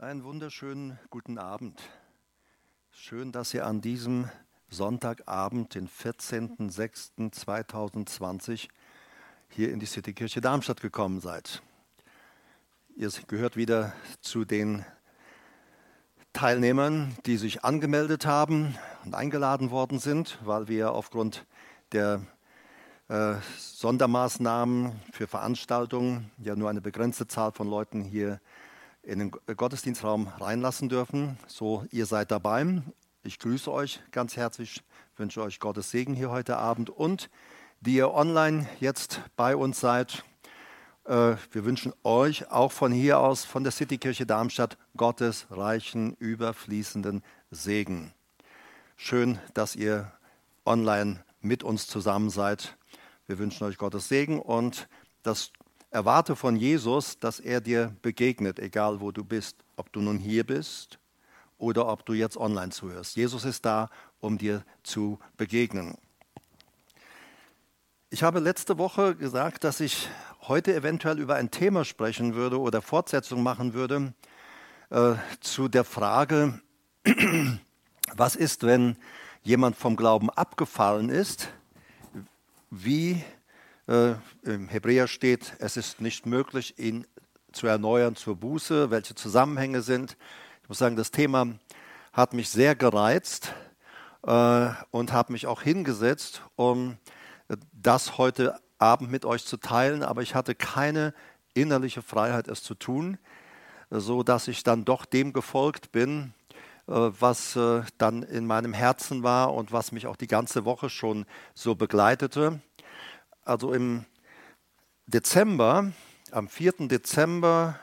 Einen wunderschönen guten Abend. Schön, dass ihr an diesem Sonntagabend, den 14.06.2020, hier in die Citykirche Darmstadt gekommen seid. Ihr gehört wieder zu den Teilnehmern, die sich angemeldet haben und eingeladen worden sind, weil wir aufgrund der äh, Sondermaßnahmen für Veranstaltungen ja nur eine begrenzte Zahl von Leuten hier in den Gottesdienstraum reinlassen dürfen. So, ihr seid dabei. Ich grüße euch ganz herzlich, wünsche euch Gottes Segen hier heute Abend und die ihr online jetzt bei uns seid. Äh, wir wünschen euch auch von hier aus, von der Citykirche Darmstadt, Gottes reichen, überfließenden Segen. Schön, dass ihr online mit uns zusammen seid. Wir wünschen euch Gottes Segen und das Erwarte von Jesus, dass er dir begegnet, egal wo du bist, ob du nun hier bist oder ob du jetzt online zuhörst. Jesus ist da, um dir zu begegnen. Ich habe letzte Woche gesagt, dass ich heute eventuell über ein Thema sprechen würde oder Fortsetzung machen würde äh, zu der Frage, was ist, wenn jemand vom Glauben abgefallen ist? Wie äh, Im Hebräer steht, es ist nicht möglich, ihn zu erneuern zur Buße, welche Zusammenhänge sind. Ich muss sagen, das Thema hat mich sehr gereizt äh, und habe mich auch hingesetzt, um das heute Abend mit euch zu teilen, aber ich hatte keine innerliche Freiheit, es zu tun, so dass ich dann doch dem gefolgt bin, äh, was äh, dann in meinem Herzen war und was mich auch die ganze Woche schon so begleitete also im Dezember, am 4. Dezember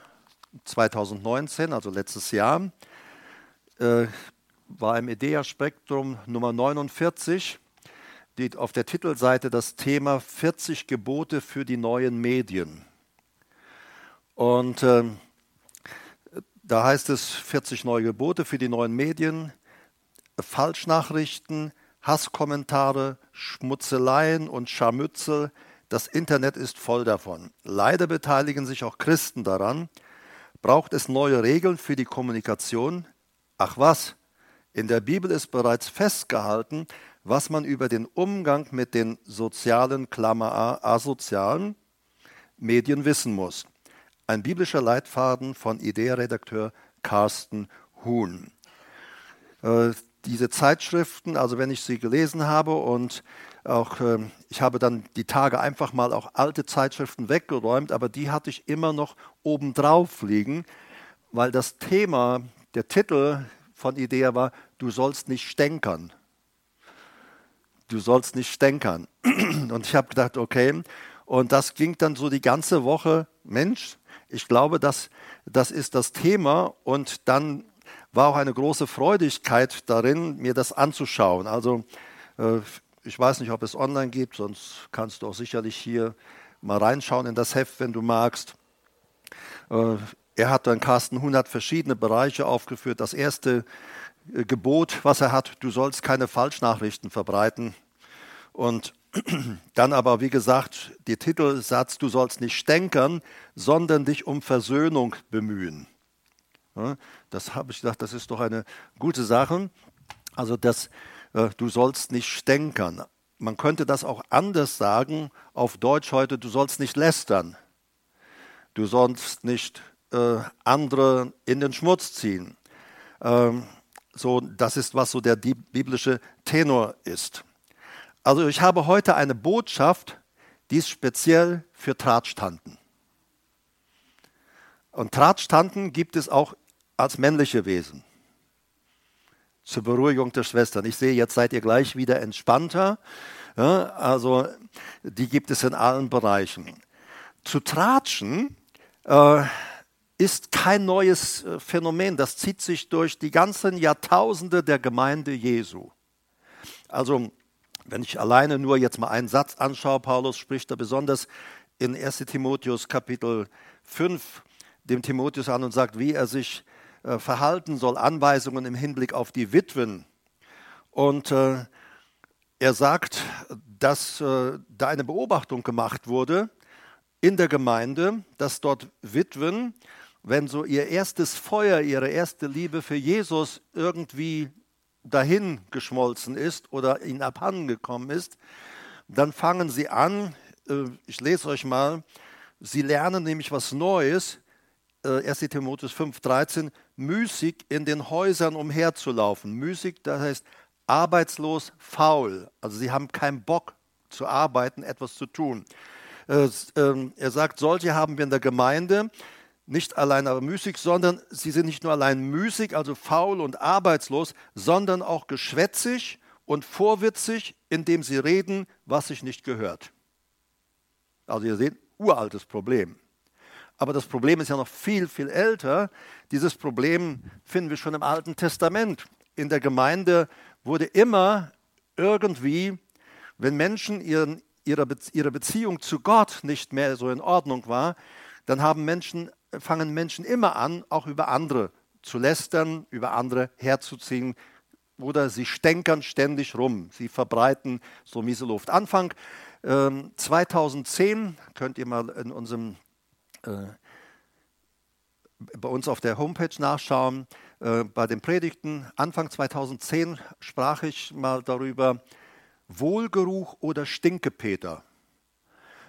2019, also letztes Jahr, äh, war im IDEA Spektrum Nummer 49 die, auf der Titelseite das Thema 40 Gebote für die neuen Medien. Und äh, da heißt es 40 neue Gebote für die neuen Medien, Falschnachrichten, Hasskommentare, Schmutzeleien und Scharmützel. Das Internet ist voll davon. Leider beteiligen sich auch Christen daran. Braucht es neue Regeln für die Kommunikation? Ach was, in der Bibel ist bereits festgehalten, was man über den Umgang mit den sozialen, Klammer A, asozialen Medien wissen muss. Ein biblischer Leitfaden von Idea-Redakteur Carsten Huhn. Diese Zeitschriften, also wenn ich sie gelesen habe und auch, äh, ich habe dann die Tage einfach mal auch alte Zeitschriften weggeräumt, aber die hatte ich immer noch obendrauf liegen, weil das Thema, der Titel von Idea war, du sollst nicht stänkern. Du sollst nicht stänkern. Und ich habe gedacht, okay, und das ging dann so die ganze Woche, Mensch, ich glaube, das, das ist das Thema. Und dann war auch eine große Freudigkeit darin, mir das anzuschauen. Also äh, ich weiß nicht, ob es online gibt, sonst kannst du auch sicherlich hier mal reinschauen in das Heft, wenn du magst. Äh, er hat dann Carsten 100 verschiedene Bereiche aufgeführt. Das erste äh, Gebot, was er hat, du sollst keine Falschnachrichten verbreiten. Und dann aber, wie gesagt, der Titelsatz, du sollst nicht stänkern, sondern dich um Versöhnung bemühen. Das habe ich gedacht, das ist doch eine gute Sache. Also, dass äh, du sollst nicht stänkern. Man könnte das auch anders sagen, auf Deutsch heute, du sollst nicht lästern. Du sollst nicht äh, andere in den Schmutz ziehen. Ähm, so, das ist, was so der biblische Tenor ist. Also ich habe heute eine Botschaft, die ist speziell für Tratschtanten. Und Tratschtanten gibt es auch als männliche Wesen. Zur Beruhigung der Schwestern. Ich sehe, jetzt seid ihr gleich wieder entspannter. Ja, also die gibt es in allen Bereichen. Zu tratschen äh, ist kein neues äh, Phänomen. Das zieht sich durch die ganzen Jahrtausende der Gemeinde Jesu. Also wenn ich alleine nur jetzt mal einen Satz anschaue, Paulus spricht da besonders in 1 Timotheus Kapitel 5 dem Timotheus an und sagt, wie er sich äh, verhalten soll, Anweisungen im Hinblick auf die Witwen. Und äh, er sagt, dass äh, da eine Beobachtung gemacht wurde in der Gemeinde, dass dort Witwen wenn so ihr erstes Feuer, ihre erste Liebe für Jesus irgendwie dahin geschmolzen ist oder ihnen abhanden gekommen ist, dann fangen sie an, äh, ich lese euch mal, sie lernen nämlich was Neues, 1 äh, Timotheus 5,13, müßig in den Häusern umherzulaufen. Müßig, das heißt arbeitslos, faul. Also sie haben keinen Bock zu arbeiten, etwas zu tun. Äh, ähm, er sagt, solche haben wir in der Gemeinde, nicht allein aber müßig, sondern sie sind nicht nur allein müßig, also faul und arbeitslos, sondern auch geschwätzig und vorwitzig, indem sie reden, was sich nicht gehört. Also ihr seht, uraltes Problem. Aber das Problem ist ja noch viel, viel älter. Dieses Problem finden wir schon im Alten Testament. In der Gemeinde wurde immer irgendwie, wenn Menschen ihren, ihre, ihre Beziehung zu Gott nicht mehr so in Ordnung war, dann haben Menschen, fangen Menschen immer an, auch über andere zu lästern, über andere herzuziehen, oder sie stänkern ständig rum. Sie verbreiten so miese Luft. Anfang äh, 2010 könnt ihr mal in unserem bei uns auf der Homepage nachschauen. Äh, bei den Predigten Anfang 2010 sprach ich mal darüber, Wohlgeruch oder Stinkepeter.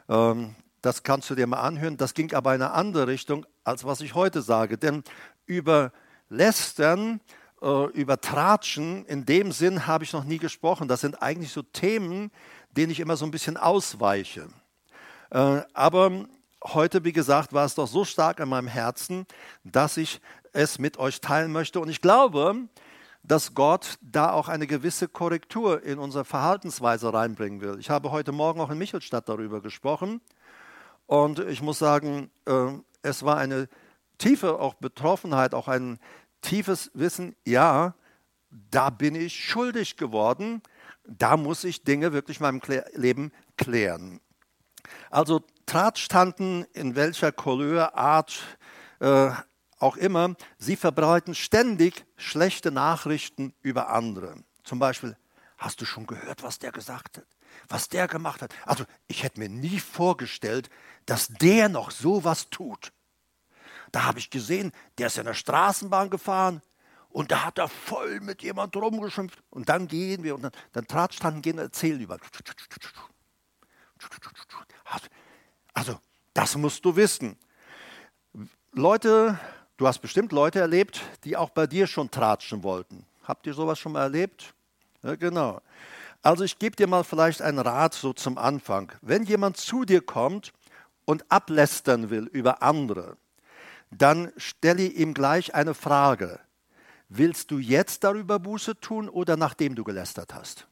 Ähm, das kannst du dir mal anhören. Das ging aber in eine andere Richtung, als was ich heute sage. Denn über Lästern, äh, über Tratschen, in dem Sinn habe ich noch nie gesprochen. Das sind eigentlich so Themen, denen ich immer so ein bisschen ausweiche. aber heute, wie gesagt, war es doch so stark in meinem Herzen, dass ich es mit euch teilen möchte. Und ich glaube, dass Gott da auch eine gewisse Korrektur in unsere Verhaltensweise reinbringen will. Ich habe heute Morgen auch in Michelstadt darüber gesprochen. Und ich muss sagen, äh, es war eine tiefe auch Betroffenheit, auch ein tiefes Wissen, ja, da bin ich schuldig geworden, da muss ich Dinge wirklich in meinem Leben klären. Also Tratstanden in welcher Couleur, Art äh, auch immer, sie verbreiten ständig schlechte Nachrichten über andere. Zum Beispiel, hast du schon gehört, was der gesagt hat? Was der gemacht hat? Also, ich hätte mir nie vorgestellt, dass der noch sowas tut. Da habe ich gesehen, der ist in der Straßenbahn gefahren und da hat er voll mit jemand rumgeschimpft. Und dann gehen wir und dann, dann Tratstanden gehen und erzählen über. Also, das musst du wissen. Leute, du hast bestimmt Leute erlebt, die auch bei dir schon tratschen wollten. Habt ihr sowas schon mal erlebt? Ja, genau. Also ich gebe dir mal vielleicht einen Rat so zum Anfang. Wenn jemand zu dir kommt und ablästern will über andere, dann stelle ihm gleich eine Frage. Willst du jetzt darüber Buße tun oder nachdem du gelästert hast?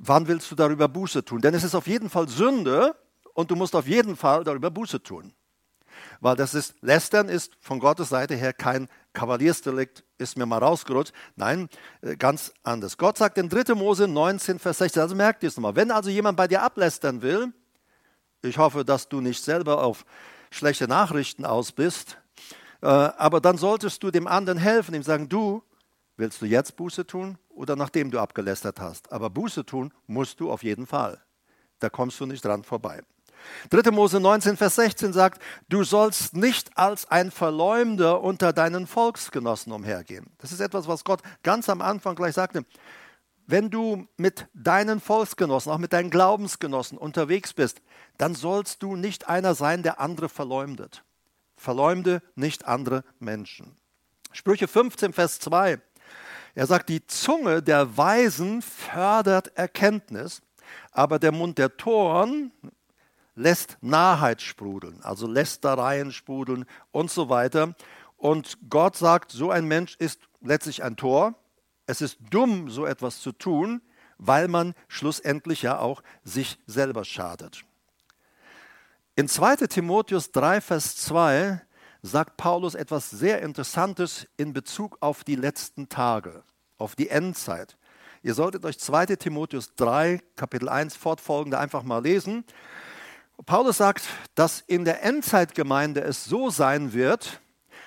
Wann willst du darüber Buße tun? Denn es ist auf jeden Fall Sünde, und du musst auf jeden Fall darüber Buße tun. Weil das ist, Lästern ist von Gottes Seite her kein Kavaliersdelikt, ist mir mal rausgerutscht. Nein, äh, ganz anders. Gott sagt in 3. Mose 19, Vers 16, also merkt ihr es nochmal, wenn also jemand bei dir ablästern will, ich hoffe, dass du nicht selber auf schlechte Nachrichten aus bist, äh, aber dann solltest du dem anderen helfen, ihm sagen, du, willst du jetzt Buße tun oder nachdem du abgelästert hast? Aber Buße tun musst du auf jeden Fall. Da kommst du nicht dran vorbei. 3. Mose 19, Vers 16 sagt, du sollst nicht als ein Verleumder unter deinen Volksgenossen umhergehen. Das ist etwas, was Gott ganz am Anfang gleich sagte. Wenn du mit deinen Volksgenossen, auch mit deinen Glaubensgenossen unterwegs bist, dann sollst du nicht einer sein, der andere verleumdet. Verleumde nicht andere Menschen. Sprüche 15, Vers 2. Er sagt, die Zunge der Weisen fördert Erkenntnis, aber der Mund der Toren lässt Nahheit sprudeln, also Lästereien sprudeln und so weiter. Und Gott sagt, so ein Mensch ist letztlich ein Tor. Es ist dumm, so etwas zu tun, weil man schlussendlich ja auch sich selber schadet. In 2 Timotheus 3, Vers 2 sagt Paulus etwas sehr Interessantes in Bezug auf die letzten Tage, auf die Endzeit. Ihr solltet euch 2 Timotheus 3, Kapitel 1 fortfolgende einfach mal lesen. Paulus sagt, dass in der Endzeitgemeinde es so sein wird,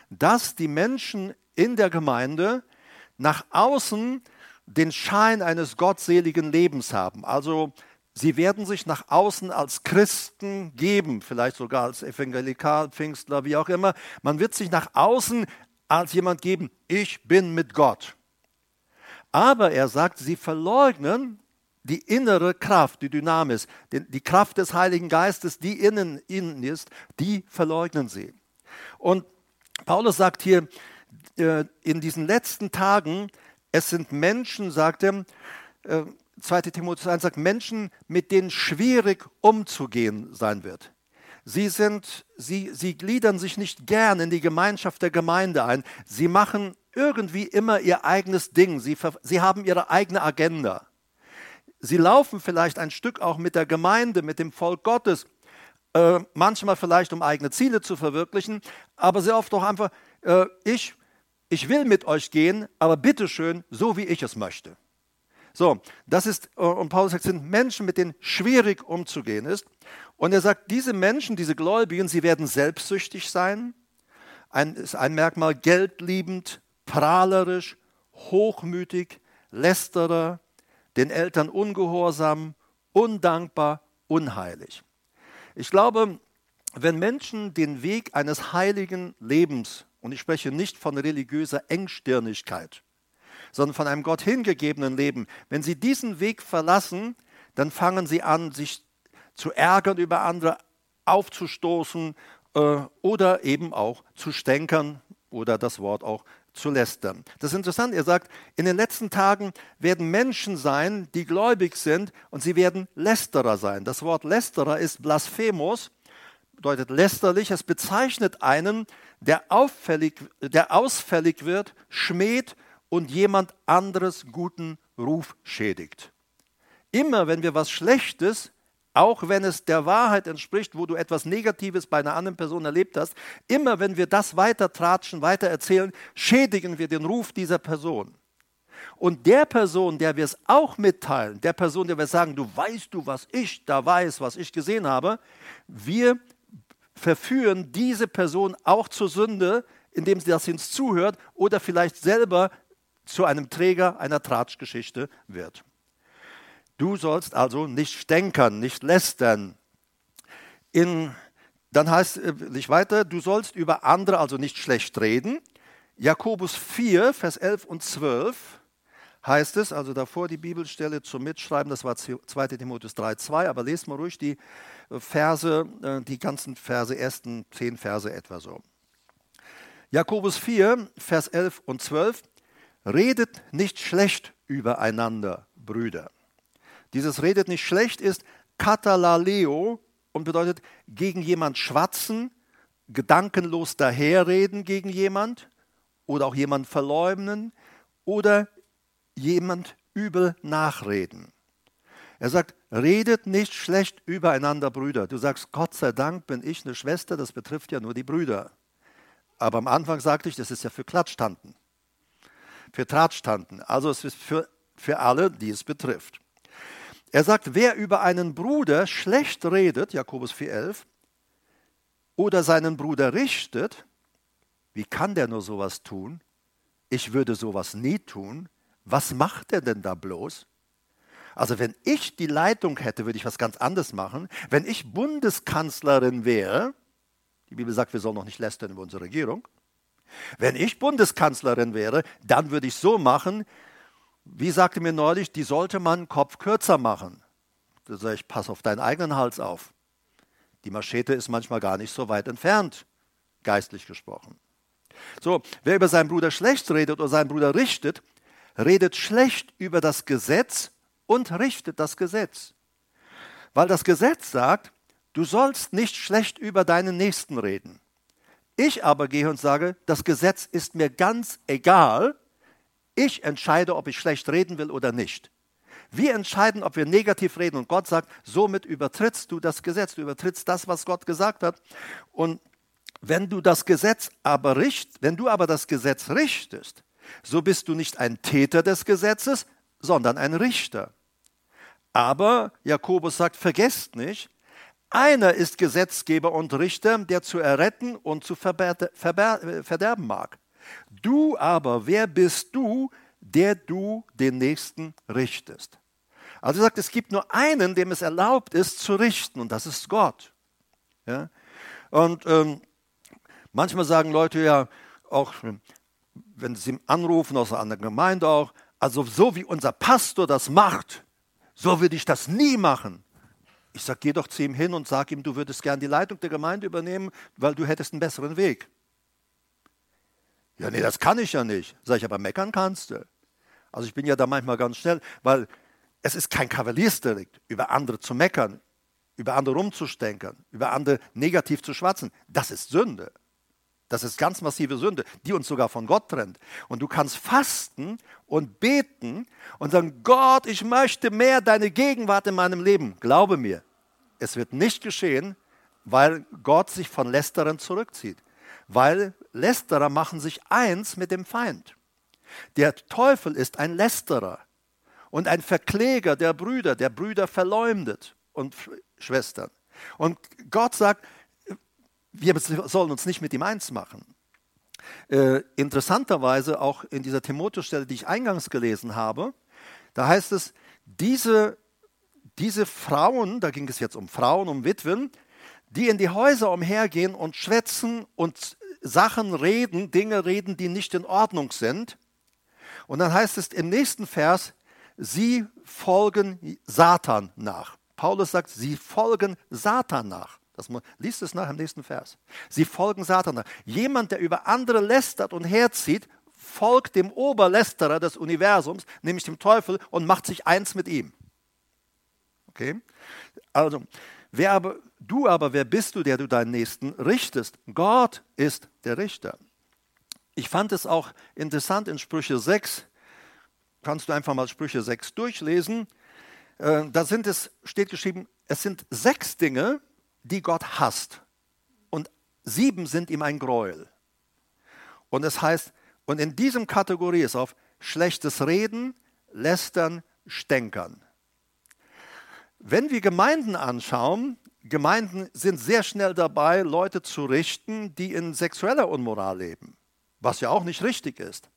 dass die Menschen in der Gemeinde nach außen den Schein eines gottseligen Lebens haben. Also Sie werden sich nach außen als Christen geben, vielleicht sogar als Evangelikal, Pfingstler, wie auch immer. Man wird sich nach außen als jemand geben, ich bin mit Gott. Aber er sagt, sie verleugnen die innere Kraft, die Dynamis, die Kraft des Heiligen Geistes, die innen ihnen ist, die verleugnen sie. Und Paulus sagt hier äh, in diesen letzten Tagen, es sind Menschen, sagt er, 2 äh, Timotheus 1 sagt, Menschen, mit denen schwierig umzugehen sein wird. Sie, sind, sie, sie gliedern sich nicht gern in die Gemeinschaft der Gemeinde ein. Sie machen irgendwie immer ihr eigenes Ding. Sie, sie haben ihre eigene Agenda. Sie laufen vielleicht ein Stück auch mit der Gemeinde, mit dem Volk Gottes, äh, manchmal vielleicht um eigene Ziele zu verwirklichen, aber sehr oft auch einfach, äh, ich, ich will mit euch gehen, aber bitteschön, so wie ich es möchte. So, das ist, äh, und Paulus sagt, sind Menschen, mit denen schwierig umzugehen ist. Und er sagt, diese Menschen, diese Gläubigen, sie werden selbstsüchtig sein. Ein, ist ein Merkmal, geldliebend, prahlerisch, hochmütig, lästerer, den Eltern ungehorsam, undankbar, unheilig. Ich glaube, wenn Menschen den Weg eines heiligen Lebens, und ich spreche nicht von religiöser Engstirnigkeit, sondern von einem Gott hingegebenen Leben. Wenn sie diesen Weg verlassen, dann fangen sie an, sich zu ärgern über andere, aufzustoßen äh, oder eben auch zu stänkern oder das Wort auch zu lästern. Das ist interessant, er sagt, in den letzten Tagen werden Menschen sein, die gläubig sind und sie werden Lästerer sein. Das Wort Lästerer ist Blasphemos, bedeutet lästerlich. Es bezeichnet einen, der, auffällig, der ausfällig wird, schmäht und jemand anderes guten Ruf schädigt. Immer wenn wir was Schlechtes, auch wenn es der Wahrheit entspricht, wo du etwas Negatives bei einer anderen Person erlebt hast, immer wenn wir das weiter tratschen, weiter erzählen, schädigen wir den Ruf dieser Person. Und der Person, der wir es auch mitteilen, der Person, der wir sagen, du weißt du, was ich da weiß, was ich gesehen habe, wir verführen diese Person auch zur Sünde, indem sie das uns zuhört oder vielleicht selber zu einem Träger einer Tratschgeschichte wird. Du sollst also nicht stänkern, nicht lästern. In, dann heißt es äh, weiter, du sollst über andere also nicht schlecht reden. Jakobus 4, Vers 11 und 12 heißt es, also davor die Bibelstelle zum Mitschreiben, das war 2 Timotheus 3, 2, aber lest mal ruhig die äh, Verse, äh, die ganzen Verse, ersten zehn Verse etwa so. Jakobus 4, Vers 11 und 12. Redet nicht schlecht übereinander, Brüder. Dieses redet nicht schlecht ist katalaleo und bedeutet gegen jemand schwatzen, gedankenlos daherreden gegen jemand oder auch jemand verleumden oder jemand übel nachreden. Er sagt, redet nicht schlecht übereinander, Brüder. Du sagst, Gott sei Dank bin ich eine Schwester, das betrifft ja nur die Brüder. Aber am Anfang sagte ich, das ist ja für Klatschtanten für Tratschtanten. Also es ist für, für alle, die es betrifft. Er sagt, wer über einen Bruder schlecht redet, Jakobus 4,11, oder seinen Bruder richtet, wie kann der nur sowas tun? Ich würde sowas nie tun. Was macht er denn da bloß? Also wenn ich die Leitung hätte, würde ich was ganz anderes machen. Wenn ich Bundeskanzlerin wäre, die Bibel sagt, wir sollen noch nicht lästern über unsere Regierung, wenn ich Bundeskanzlerin wäre, dann würde ich so machen, wie sagte mir neulich, die sollte man Kopf kürzer machen. Da sage ich, pass auf deinen eigenen Hals auf. Die Maschete ist manchmal gar nicht so weit entfernt, geistlich gesprochen. So, wer über seinen Bruder schlecht redet oder seinen Bruder richtet, redet schlecht über das Gesetz und richtet das Gesetz. Weil das Gesetz sagt, du sollst nicht schlecht über deinen Nächsten reden. Ich aber gehe und sage, das Gesetz ist mir ganz egal. Ich entscheide, ob ich schlecht reden will oder nicht. Wir entscheiden, ob wir negativ reden. Und Gott sagt, somit übertrittst du das Gesetz, du übertrittst das, was Gott gesagt hat. Und wenn du das Gesetz aber richt, wenn du aber das Gesetz richtest, so bist du nicht ein Täter des Gesetzes, sondern ein Richter. Aber Jakobus sagt, vergesst nicht, einer ist Gesetzgeber und Richter, der zu erretten und zu verderben mag. Du aber, wer bist du, der du den Nächsten richtest? Also er sagt, es gibt nur einen, dem es erlaubt ist, zu richten, und das ist Gott. Ja? Und ähm, manchmal sagen Leute ja auch, wenn sie anrufen aus einer anderen Gemeinde auch, also so wie unser Pastor das macht, so würde ich das nie machen. Ich sage, geh doch zu ihm hin und sag ihm, du würdest gern die Leitung der Gemeinde übernehmen, weil du hättest einen besseren Weg. Ja, nee, das kann ich ja nicht. Sag ich, aber meckern kannst du. Also ich bin ja da manchmal ganz schnell, weil es ist kein Kavaliersdelikt, über andere zu meckern, über andere rumzustenkern, über andere negativ zu schwatzen. Das ist Sünde. Das ist ganz massive Sünde, die uns sogar von Gott trennt. Und du kannst fasten und beten und sagen, Gott, ich möchte mehr deine Gegenwart in meinem Leben. Glaube mir, es wird nicht geschehen, weil Gott sich von Lästerern zurückzieht. Weil Lästerer machen sich eins mit dem Feind. Der Teufel ist ein Lästerer und ein Verkläger der Brüder, der Brüder verleumdet und Schwestern. Und Gott sagt, wir sollen uns nicht mit ihm eins machen. Äh, interessanterweise auch in dieser Timotheus-Stelle, die ich eingangs gelesen habe, da heißt es, diese, diese Frauen, da ging es jetzt um Frauen, um Witwen, die in die Häuser umhergehen und schwätzen und Sachen reden, Dinge reden, die nicht in Ordnung sind. Und dann heißt es im nächsten Vers, sie folgen Satan nach. Paulus sagt, sie folgen Satan nach. Das, liest es nach im nächsten Vers. Sie folgen Satan. Jemand, der über andere lästert und herzieht, folgt dem Oberlästerer des Universums, nämlich dem Teufel, und macht sich eins mit ihm. Okay? Also, wer aber, du aber, wer bist du, der du deinen Nächsten richtest? Gott ist der Richter. Ich fand es auch interessant in Sprüche 6, kannst du einfach mal Sprüche 6 durchlesen. Äh, da sind es, steht geschrieben, es sind sechs Dinge, die Gott hasst. Und sieben sind ihm ein Gräuel. Und es heißt, und in diesem Kategorie ist auf schlechtes Reden, Lästern, Stänkern. Wenn wir Gemeinden anschauen, Gemeinden sind sehr schnell dabei, Leute zu richten, die in sexueller Unmoral leben, was ja auch nicht richtig ist.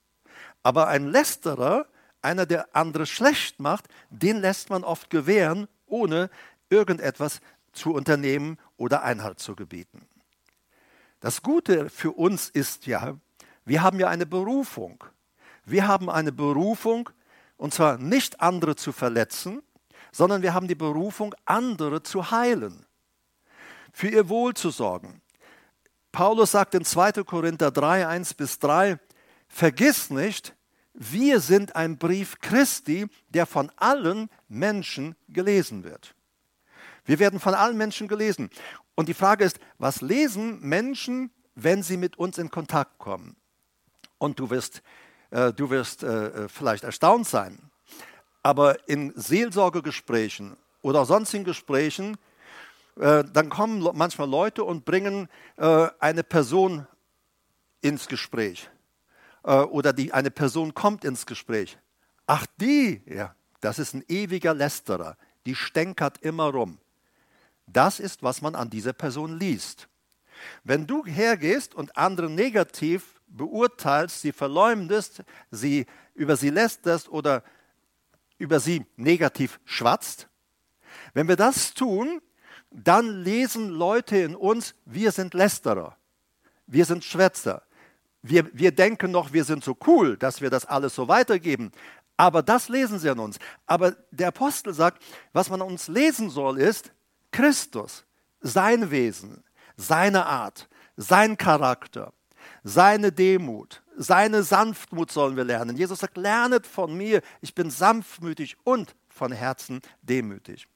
Aber ein Lästerer, einer, der andere schlecht macht, den lässt man oft gewähren, ohne irgendetwas zu unternehmen oder Einhalt zu gebieten. Das Gute für uns ist ja, wir haben ja eine Berufung. Wir haben eine Berufung, und zwar nicht andere zu verletzen, sondern wir haben die Berufung, andere zu heilen, für ihr Wohl zu sorgen. Paulus sagt in 2. Korinther 3, 1 bis 3, vergiss nicht, wir sind ein Brief Christi, der von allen Menschen gelesen wird. Wir werden von allen Menschen gelesen. Und die Frage ist, was lesen Menschen, wenn sie mit uns in Kontakt kommen? Und du wirst, äh, du wirst äh, vielleicht erstaunt sein. Aber in Seelsorgegesprächen oder sonstigen Gesprächen, äh, dann kommen manchmal Leute und bringen äh, eine Person ins Gespräch. Äh, oder die, eine Person kommt ins Gespräch. Ach, die, ja, das ist ein ewiger Lästerer. Die stänkert immer rum. Das ist, was man an dieser Person liest. Wenn du hergehst und andere negativ beurteilst, sie verleumdest, sie über sie lästerst oder über sie negativ schwatzt, wenn wir das tun, dann lesen Leute in uns, wir sind Lästerer, wir sind Schwätzer. Wir, wir denken noch, wir sind so cool, dass wir das alles so weitergeben. Aber das lesen sie an uns. Aber der Apostel sagt, was man an uns lesen soll, ist, Christus, sein Wesen, seine Art, sein Charakter, seine Demut, seine Sanftmut sollen wir lernen. Jesus sagt, lernet von mir, ich bin sanftmütig und von Herzen demütig.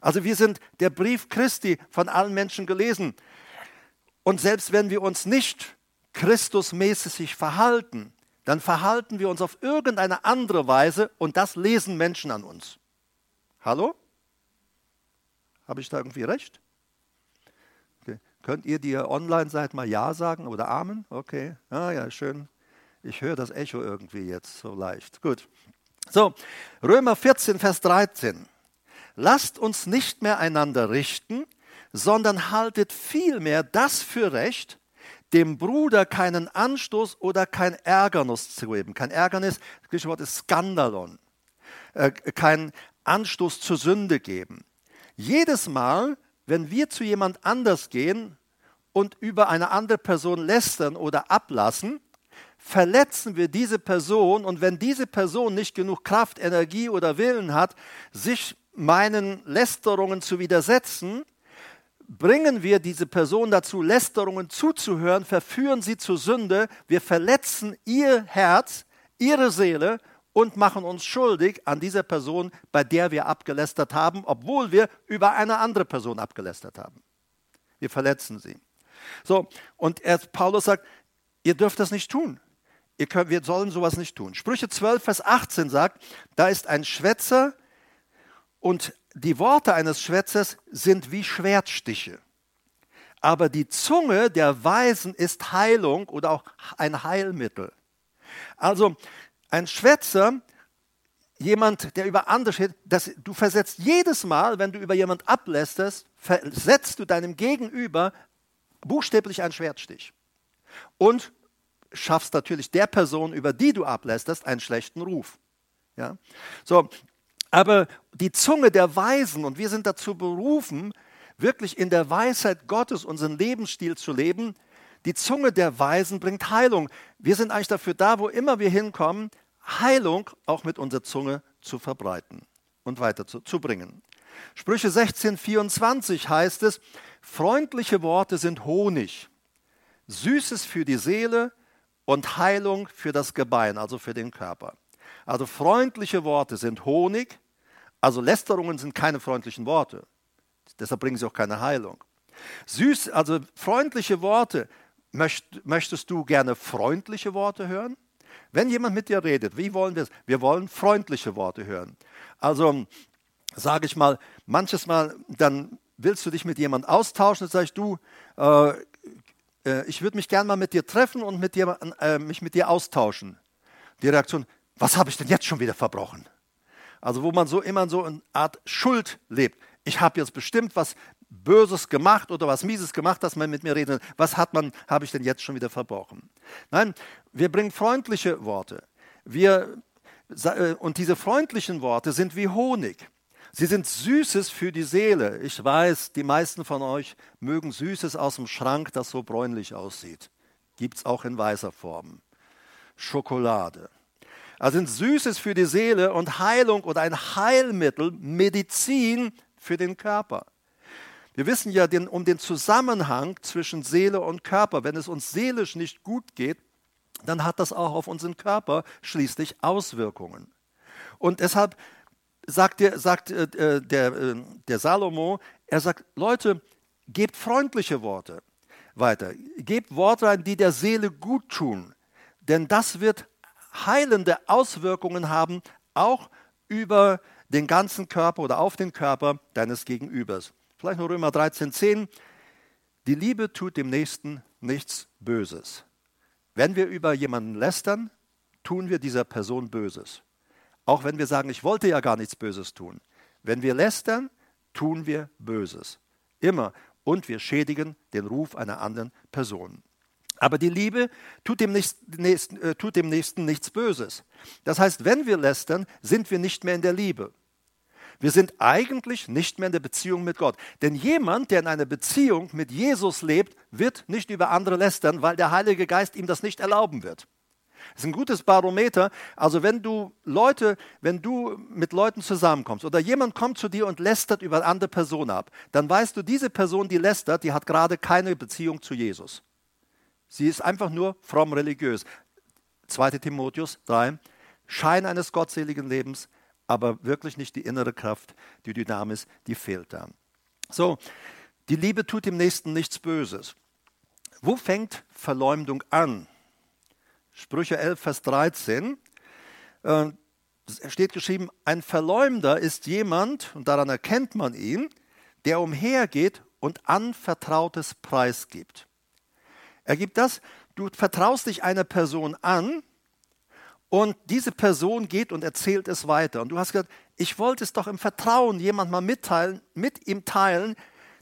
Also wir sind der Brief Christi von allen Menschen gelesen. Und selbst wenn wir uns nicht Christusmäßig verhalten, dann verhalten wir uns auf irgendeine andere Weise und das lesen Menschen an uns. Hallo? Habe ich da irgendwie recht? Okay. Könnt ihr, die ihr online seid, mal Ja sagen oder Amen? Okay, ah ja, schön. Ich höre das Echo irgendwie jetzt so leicht. Gut. So, Römer 14, Vers 13. Lasst uns nicht mehr einander richten, sondern haltet vielmehr das für recht, dem Bruder keinen Anstoß oder kein Ärgernis zu geben. Kein Ärgernis, das griechische Wort ist Skandalon. Äh, kein Anstoß zur Sünde geben. Jedes Mal, wenn wir zu jemand anders gehen und über eine andere Person lästern oder ablassen, verletzen wir diese Person und wenn diese Person nicht genug Kraft, Energie oder Willen hat, sich meinen Lästerungen zu widersetzen, bringen wir diese Person dazu, Lästerungen zuzuhören, verführen sie zur Sünde, wir verletzen ihr Herz, ihre Seele und machen uns schuldig an dieser Person, bei der wir abgelästert haben, obwohl wir über eine andere Person abgelästert haben. Wir verletzen sie. So, und er, Paulus sagt, ihr dürft das nicht tun. Könnt, wir sollen sowas nicht tun. Sprüche 12, Vers 18 sagt, da ist ein Schwätzer und die Worte eines Schwätzers sind wie Schwertstiche. Aber die Zunge der Weisen ist Heilung oder auch ein Heilmittel. Also ein Schwätzer, jemand, der über andere steht, das, du versetzt jedes Mal, wenn du über jemand ablästest, versetzt du deinem Gegenüber buchstäblich einen Schwertstich. Und schaffst natürlich der Person, über die du ablästerst, einen schlechten Ruf. Ja? So, aber die Zunge der Weisen, und wir sind dazu berufen, wirklich in der Weisheit Gottes unseren Lebensstil zu leben, die Zunge der Weisen bringt Heilung. Wir sind eigentlich dafür da, wo immer wir hinkommen, Heilung auch mit unserer Zunge zu verbreiten und weiterzubringen. Sprüche 16, 24 heißt es, freundliche Worte sind Honig, Süßes für die Seele und Heilung für das Gebein, also für den Körper. Also freundliche Worte sind Honig, also Lästerungen sind keine freundlichen Worte. Deshalb bringen sie auch keine Heilung. Süß, also freundliche Worte. Möcht, möchtest du gerne freundliche Worte hören? Wenn jemand mit dir redet, wie wollen wir es? Wir wollen freundliche Worte hören. Also sage ich mal, manches Mal, dann willst du dich mit jemand austauschen, dann sagst du, äh, äh, ich würde mich gerne mal mit dir treffen und mit dir, äh, mich mit dir austauschen. Die Reaktion, was habe ich denn jetzt schon wieder verbrochen? Also wo man so immer so eine Art Schuld lebt. Ich habe jetzt bestimmt was Böses gemacht oder was Mieses gemacht, dass man mit mir redet. Was hat man, habe ich denn jetzt schon wieder verbrochen? Nein, wir bringen freundliche Worte. Wir, äh, und diese freundlichen Worte sind wie Honig. Sie sind Süßes für die Seele. Ich weiß, die meisten von euch mögen Süßes aus dem Schrank, das so bräunlich aussieht. Gibt es auch in weißer Form. Schokolade. Also sind Süßes für die Seele und Heilung oder ein Heilmittel, Medizin für den Körper. Wir wissen ja den, um den Zusammenhang zwischen Seele und Körper. Wenn es uns seelisch nicht gut geht, dann hat das auch auf unseren Körper schließlich Auswirkungen. Und deshalb sagt, der, sagt äh, der, äh, der Salomo, er sagt, Leute, gebt freundliche Worte weiter. Gebt Worte ein, die der Seele gut tun. Denn das wird heilende Auswirkungen haben, auch über den ganzen Körper oder auf den Körper deines Gegenübers. Vielleicht noch Römer 13, 10. Die Liebe tut dem Nächsten nichts Böses. Wenn wir über jemanden lästern, tun wir dieser Person Böses. Auch wenn wir sagen, ich wollte ja gar nichts Böses tun. Wenn wir lästern, tun wir Böses. Immer. Und wir schädigen den Ruf einer anderen Person. Aber die Liebe tut dem, Nächsten, äh, tut dem Nächsten nichts Böses. Das heißt, wenn wir lästern, sind wir nicht mehr in der Liebe. Wir sind eigentlich nicht mehr in der Beziehung mit Gott. Denn jemand, der in einer Beziehung mit Jesus lebt, wird nicht über andere lästern, weil der Heilige Geist ihm das nicht erlauben wird. Das ist ein gutes Barometer. Also wenn du Leute, wenn du mit Leuten zusammenkommst oder jemand kommt zu dir und lästert über eine andere Person ab, dann weißt du, diese Person, die lästert, die hat gerade keine Beziehung zu Jesus. Sie ist einfach nur fromm religiös. 2 Timotheus 3, Schein eines gottseligen Lebens, aber wirklich nicht die innere Kraft, die Dynamis, die fehlt da. So, die Liebe tut dem Nächsten nichts Böses. Wo fängt Verleumdung an? Sprüche 11, Vers 13. Äh, es steht geschrieben, ein Verleumder ist jemand, und daran erkennt man ihn, der umhergeht und Anvertrautes preisgibt. Er gibt das, du vertraust dich einer Person an und diese Person geht und erzählt es weiter. Und du hast gesagt, ich wollte es doch im Vertrauen jemand mal mitteilen, mit ihm teilen,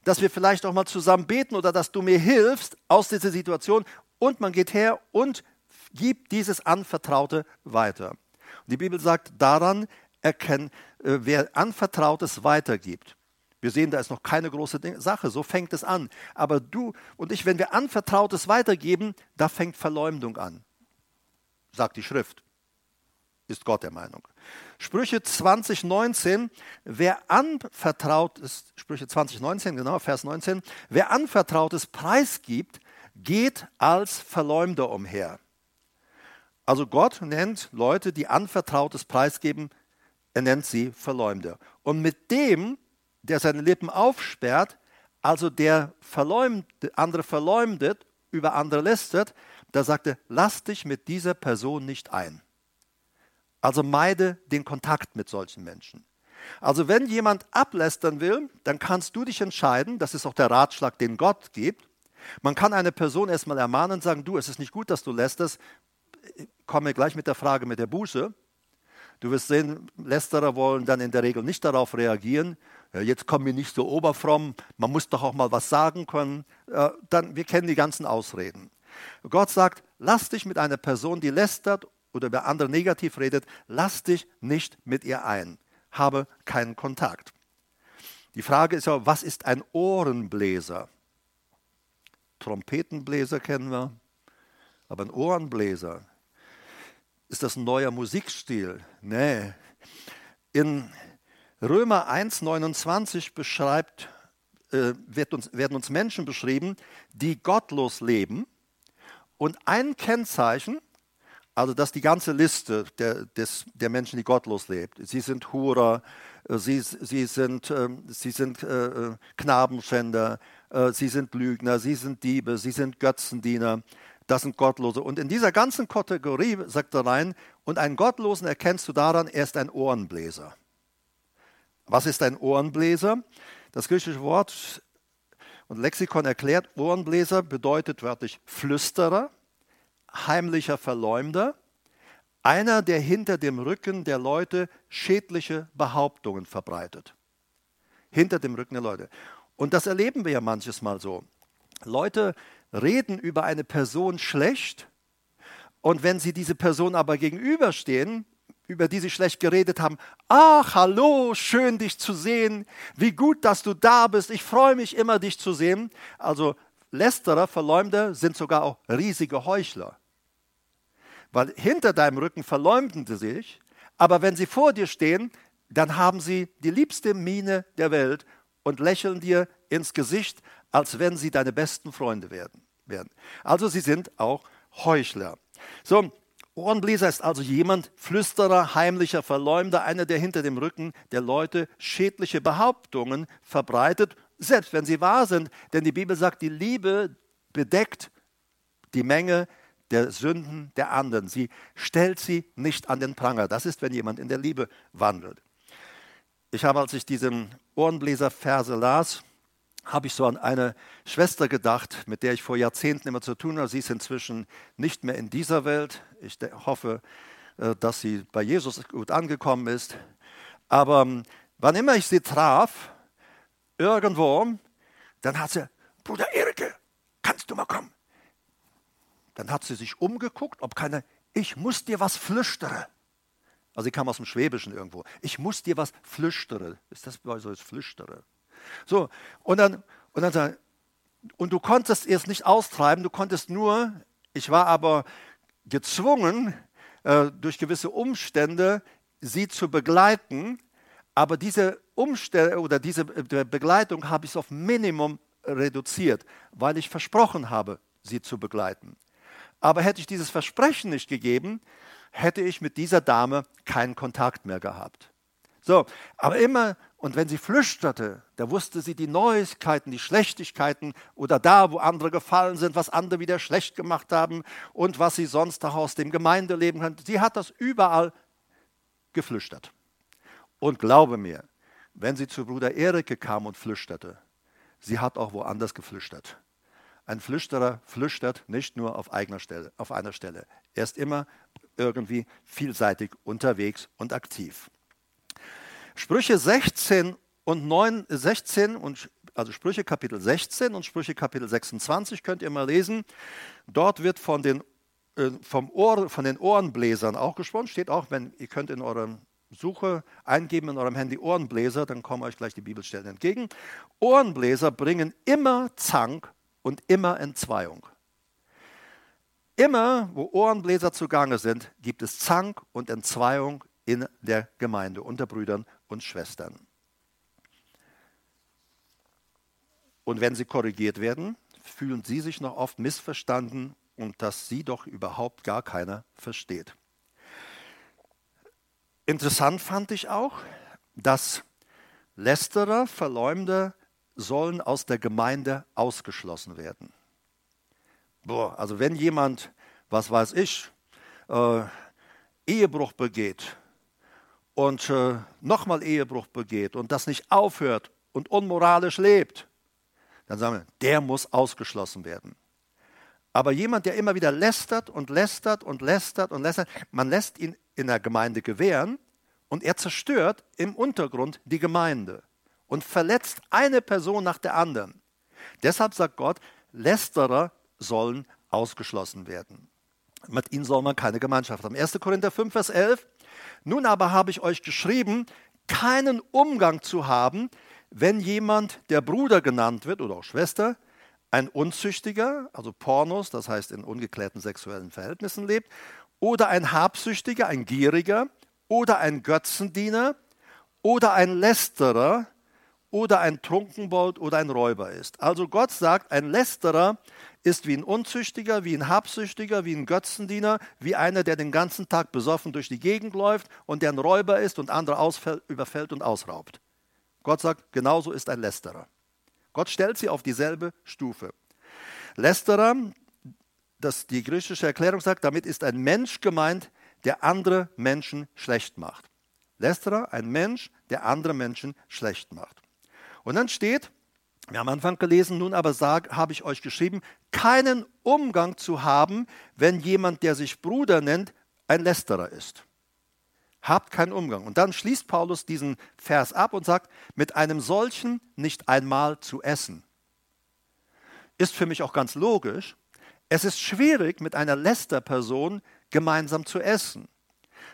dass wir vielleicht auch mal zusammen beten oder dass du mir hilfst aus dieser Situation. Und man geht her und gibt dieses Anvertraute weiter. Und die Bibel sagt, daran erkennen, äh, wer Anvertrautes weitergibt. Wir sehen, da ist noch keine große Sache, so fängt es an. Aber du und ich, wenn wir Anvertrautes weitergeben, da fängt Verleumdung an, sagt die Schrift. Ist Gott der Meinung. Sprüche 2019, wer anvertraut ist, Sprüche 2019, genau, Vers 19, wer anvertrautes preisgibt, geht als Verleumder umher. Also Gott nennt Leute, die anvertrautes preisgeben, er nennt sie Verleumder. Und mit dem, der seine Lippen aufsperrt, also der verleumdet, andere verleumdet, über andere lästert, da sagt er, lass dich mit dieser Person nicht ein. Also meide den Kontakt mit solchen Menschen. Also wenn jemand ablästern will, dann kannst du dich entscheiden, das ist auch der Ratschlag, den Gott gibt. Man kann eine Person erstmal ermahnen und sagen, du, es ist nicht gut, dass du lästerst, komme gleich mit der Frage mit der Buße. Du wirst sehen, Lästerer wollen dann in der Regel nicht darauf reagieren. Ja, jetzt kommen wir nicht so oberfromm, man muss doch auch mal was sagen können. Äh, dann, wir kennen die ganzen Ausreden. Gott sagt, lass dich mit einer Person, die lästert oder über andere negativ redet, lass dich nicht mit ihr ein. Habe keinen Kontakt. Die Frage ist ja, was ist ein Ohrenbläser? Trompetenbläser kennen wir, aber ein Ohrenbläser, ist das ein neuer Musikstil? Nee. In Römer 1,29 beschreibt, äh, wird uns, werden uns Menschen beschrieben, die gottlos leben. Und ein Kennzeichen, also das ist die ganze Liste der, des, der Menschen, die gottlos lebt. Sie sind Hurer, äh, sie, sie sind, äh, sie sind äh, äh Knabenschänder, äh, sie sind Lügner, sie sind Diebe, sie sind Götzendiener, das sind Gottlose. Und in dieser ganzen Kategorie sagt er rein, und einen Gottlosen erkennst du daran, er ist ein Ohrenbläser. Was ist ein Ohrenbläser? Das griechische Wort und Lexikon erklärt, Ohrenbläser bedeutet wörtlich Flüsterer, heimlicher Verleumder, einer, der hinter dem Rücken der Leute schädliche Behauptungen verbreitet. Hinter dem Rücken der Leute. Und das erleben wir ja manches Mal so. Leute reden über eine Person schlecht und wenn sie diese Person aber gegenüberstehen, über die sie schlecht geredet haben, ach, hallo, schön dich zu sehen, wie gut, dass du da bist, ich freue mich immer, dich zu sehen. Also Lästerer, Verleumder sind sogar auch riesige Heuchler. Weil hinter deinem Rücken verleumden sie sich, aber wenn sie vor dir stehen, dann haben sie die liebste Miene der Welt und lächeln dir ins Gesicht, als wenn sie deine besten Freunde werden. Also sie sind auch Heuchler. So, Ohrenbläser ist also jemand, Flüsterer, heimlicher Verleumder, einer, der hinter dem Rücken der Leute schädliche Behauptungen verbreitet, selbst wenn sie wahr sind. Denn die Bibel sagt, die Liebe bedeckt die Menge der Sünden der anderen. Sie stellt sie nicht an den Pranger. Das ist, wenn jemand in der Liebe wandelt. Ich habe, als ich diesen Ohrenbläser-Verse las, habe ich so an eine Schwester gedacht, mit der ich vor Jahrzehnten immer zu tun habe. Sie ist inzwischen nicht mehr in dieser Welt. Ich hoffe, äh, dass sie bei Jesus gut angekommen ist. Aber ähm, wann immer ich sie traf, irgendwo, dann hat sie, Bruder Erike, kannst du mal kommen? Dann hat sie sich umgeguckt, ob keiner, ich muss dir was flüstere. Also sie kam aus dem Schwäbischen irgendwo. Ich muss dir was flüstere. Ist das so flüstere? So, und dann, und dann sagt und du konntest es nicht austreiben, du konntest nur, ich war aber gezwungen, äh, durch gewisse Umstände sie zu begleiten, aber diese Umstände oder diese Begleitung habe ich auf Minimum reduziert, weil ich versprochen habe, sie zu begleiten. Aber hätte ich dieses Versprechen nicht gegeben, hätte ich mit dieser Dame keinen Kontakt mehr gehabt. So, aber immer, und wenn sie flüsterte, da wusste sie die Neuigkeiten, die Schlechtigkeiten oder da, wo andere gefallen sind, was andere wieder schlecht gemacht haben und was sie sonst auch aus dem Gemeindeleben kannte. Sie hat das überall geflüstert. Und glaube mir, wenn sie zu Bruder Erike kam und flüsterte, sie hat auch woanders geflüstert. Ein Flüsterer flüstert nicht nur auf eigener Stelle, auf einer Stelle. Er ist immer irgendwie vielseitig unterwegs und aktiv. Sprüche 16 und 9, 16 und also Sprüche Kapitel 16 und Sprüche Kapitel 26 könnt ihr mal lesen. Dort wird von den, äh, vom Ohr, von den Ohrenbläsern auch gesprochen, steht auch, wenn ihr könnt in eurem Suche eingeben in eurem Handy Ohrenbläser, dann kommen euch gleich die Bibelstellen entgegen. Ohrenbläser bringen immer Zank und immer Entzweiung. Immer, wo Ohrenbläser zugange sind, gibt es Zank und Entzweiung in der Gemeinde unter Brüdern und Schwestern. Und wenn sie korrigiert werden, fühlen sie sich noch oft missverstanden und dass sie doch überhaupt gar keiner versteht. Interessant fand ich auch, dass Lästerer, Verleumder sollen aus der Gemeinde ausgeschlossen werden. Boah, also wenn jemand, was weiß ich, äh, Ehebruch begeht und äh, nochmal Ehebruch begeht und das nicht aufhört und unmoralisch lebt, dann sagen wir, der muss ausgeschlossen werden. Aber jemand, der immer wieder lästert und lästert und lästert und lästert, man lässt ihn in der Gemeinde gewähren und er zerstört im Untergrund die Gemeinde und verletzt eine Person nach der anderen. Deshalb sagt Gott, Lästerer sollen ausgeschlossen werden. Mit ihnen soll man keine Gemeinschaft haben. 1. Korinther 5, Vers 11. Nun aber habe ich euch geschrieben, keinen Umgang zu haben, wenn jemand, der Bruder genannt wird oder auch Schwester, ein Unzüchtiger, also Pornos, das heißt in ungeklärten sexuellen Verhältnissen lebt, oder ein Habsüchtiger, ein Gieriger, oder ein Götzendiener, oder ein Lästerer, oder ein Trunkenbold oder ein Räuber ist. Also Gott sagt, ein Lästerer ist wie ein Unzüchtiger, wie ein Habsüchtiger, wie ein Götzendiener, wie einer, der den ganzen Tag besoffen durch die Gegend läuft und der ein Räuber ist und andere überfällt und ausraubt. Gott sagt, genauso ist ein Lästerer. Gott stellt sie auf dieselbe Stufe. Lästerer, das die griechische Erklärung sagt, damit ist ein Mensch gemeint, der andere Menschen schlecht macht. Lästerer, ein Mensch, der andere Menschen schlecht macht. Und dann steht, wir haben am Anfang gelesen, nun aber habe ich euch geschrieben, keinen Umgang zu haben, wenn jemand, der sich Bruder nennt, ein Lästerer ist. Habt keinen Umgang. Und dann schließt Paulus diesen Vers ab und sagt, mit einem solchen nicht einmal zu essen. Ist für mich auch ganz logisch. Es ist schwierig, mit einer Lästerperson gemeinsam zu essen.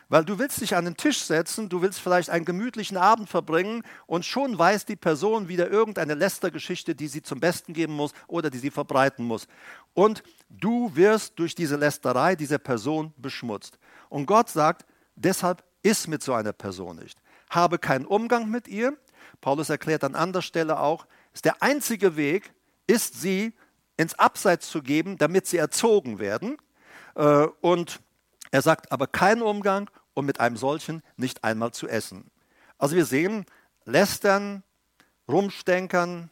Weil du willst dich an den Tisch setzen, du willst vielleicht einen gemütlichen Abend verbringen und schon weiß die Person wieder irgendeine Lästergeschichte, die sie zum Besten geben muss oder die sie verbreiten muss. Und du wirst durch diese Lästerei dieser Person beschmutzt. Und Gott sagt, deshalb Iss mit so einer Person nicht. Habe keinen Umgang mit ihr. Paulus erklärt an anderer Stelle auch, ist der einzige Weg, ist sie ins Abseits zu geben, damit sie erzogen werden. Äh, und er sagt aber keinen Umgang und mit einem solchen nicht einmal zu essen. Also wir sehen, lästern, rumstenkern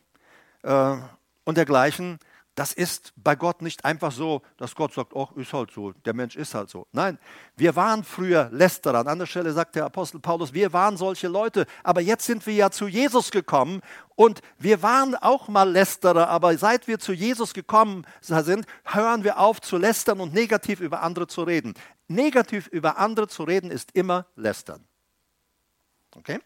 äh, und dergleichen das ist bei Gott nicht einfach so, dass Gott sagt, oh, ist halt so, der Mensch ist halt so. Nein, wir waren früher Lästerer. An anderer Stelle sagt der Apostel Paulus, wir waren solche Leute, aber jetzt sind wir ja zu Jesus gekommen und wir waren auch mal Lästerer, aber seit wir zu Jesus gekommen sind, hören wir auf zu lästern und negativ über andere zu reden. Negativ über andere zu reden ist immer Lästern. Okay?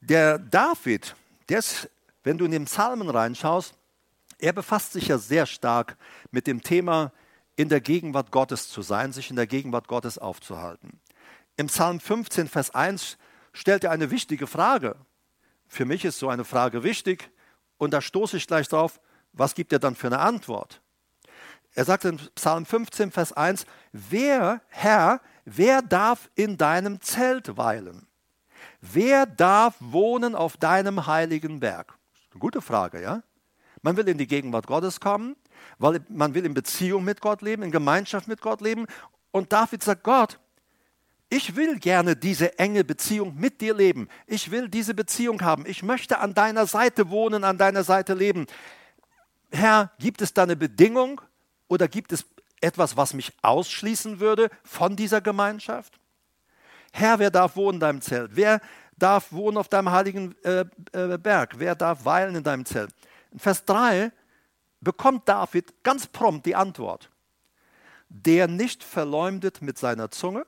Der David, der ist, wenn du in den Psalmen reinschaust, er befasst sich ja sehr stark mit dem Thema, in der Gegenwart Gottes zu sein, sich in der Gegenwart Gottes aufzuhalten. Im Psalm 15, Vers 1 stellt er eine wichtige Frage. Für mich ist so eine Frage wichtig und da stoße ich gleich drauf, was gibt er dann für eine Antwort? Er sagt in Psalm 15, Vers 1, wer, Herr, wer darf in deinem Zelt weilen? Wer darf wohnen auf deinem heiligen Berg? Gute Frage, ja? Man will in die Gegenwart Gottes kommen, weil man will in Beziehung mit Gott leben, in Gemeinschaft mit Gott leben. Und David sagt, Gott, ich will gerne diese enge Beziehung mit dir leben. Ich will diese Beziehung haben. Ich möchte an deiner Seite wohnen, an deiner Seite leben. Herr, gibt es da eine Bedingung oder gibt es etwas, was mich ausschließen würde von dieser Gemeinschaft? Herr, wer darf wohnen in deinem Zelt? Wer darf wohnen auf deinem heiligen äh, äh, Berg? Wer darf weilen in deinem Zelt? In Vers 3 bekommt David ganz prompt die Antwort. Der nicht verleumdet mit seiner Zunge,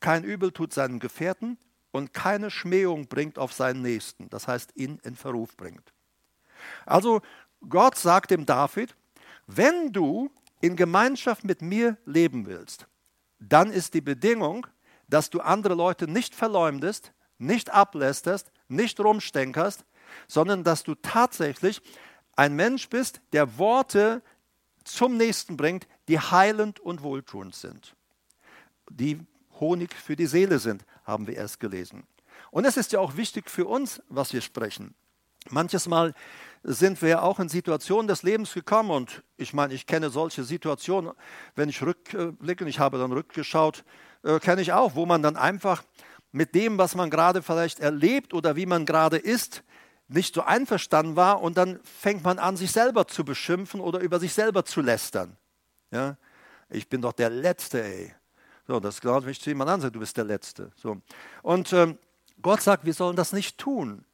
kein Übel tut seinen Gefährten und keine Schmähung bringt auf seinen Nächsten, das heißt ihn in Verruf bringt. Also Gott sagt dem David, wenn du in Gemeinschaft mit mir leben willst, dann ist die Bedingung, dass du andere Leute nicht verleumdest, nicht ablästerst, nicht rumstänkerst, sondern dass du tatsächlich ein Mensch bist, der Worte zum Nächsten bringt, die heilend und wohltuend sind, die Honig für die Seele sind, haben wir erst gelesen. Und es ist ja auch wichtig für uns, was wir sprechen. Manches Mal sind wir auch in Situationen des Lebens gekommen und ich meine, ich kenne solche Situationen, wenn ich rückblicke, ich habe dann rückgeschaut, äh, kenne ich auch, wo man dann einfach mit dem, was man gerade vielleicht erlebt oder wie man gerade ist, nicht so einverstanden war und dann fängt man an, sich selber zu beschimpfen oder über sich selber zu lästern. Ja? Ich bin doch der Letzte, ey. So, das glaubt, wenn ich zu jemand ansage, du bist der Letzte. So. Und ähm, Gott sagt, wir sollen das nicht tun.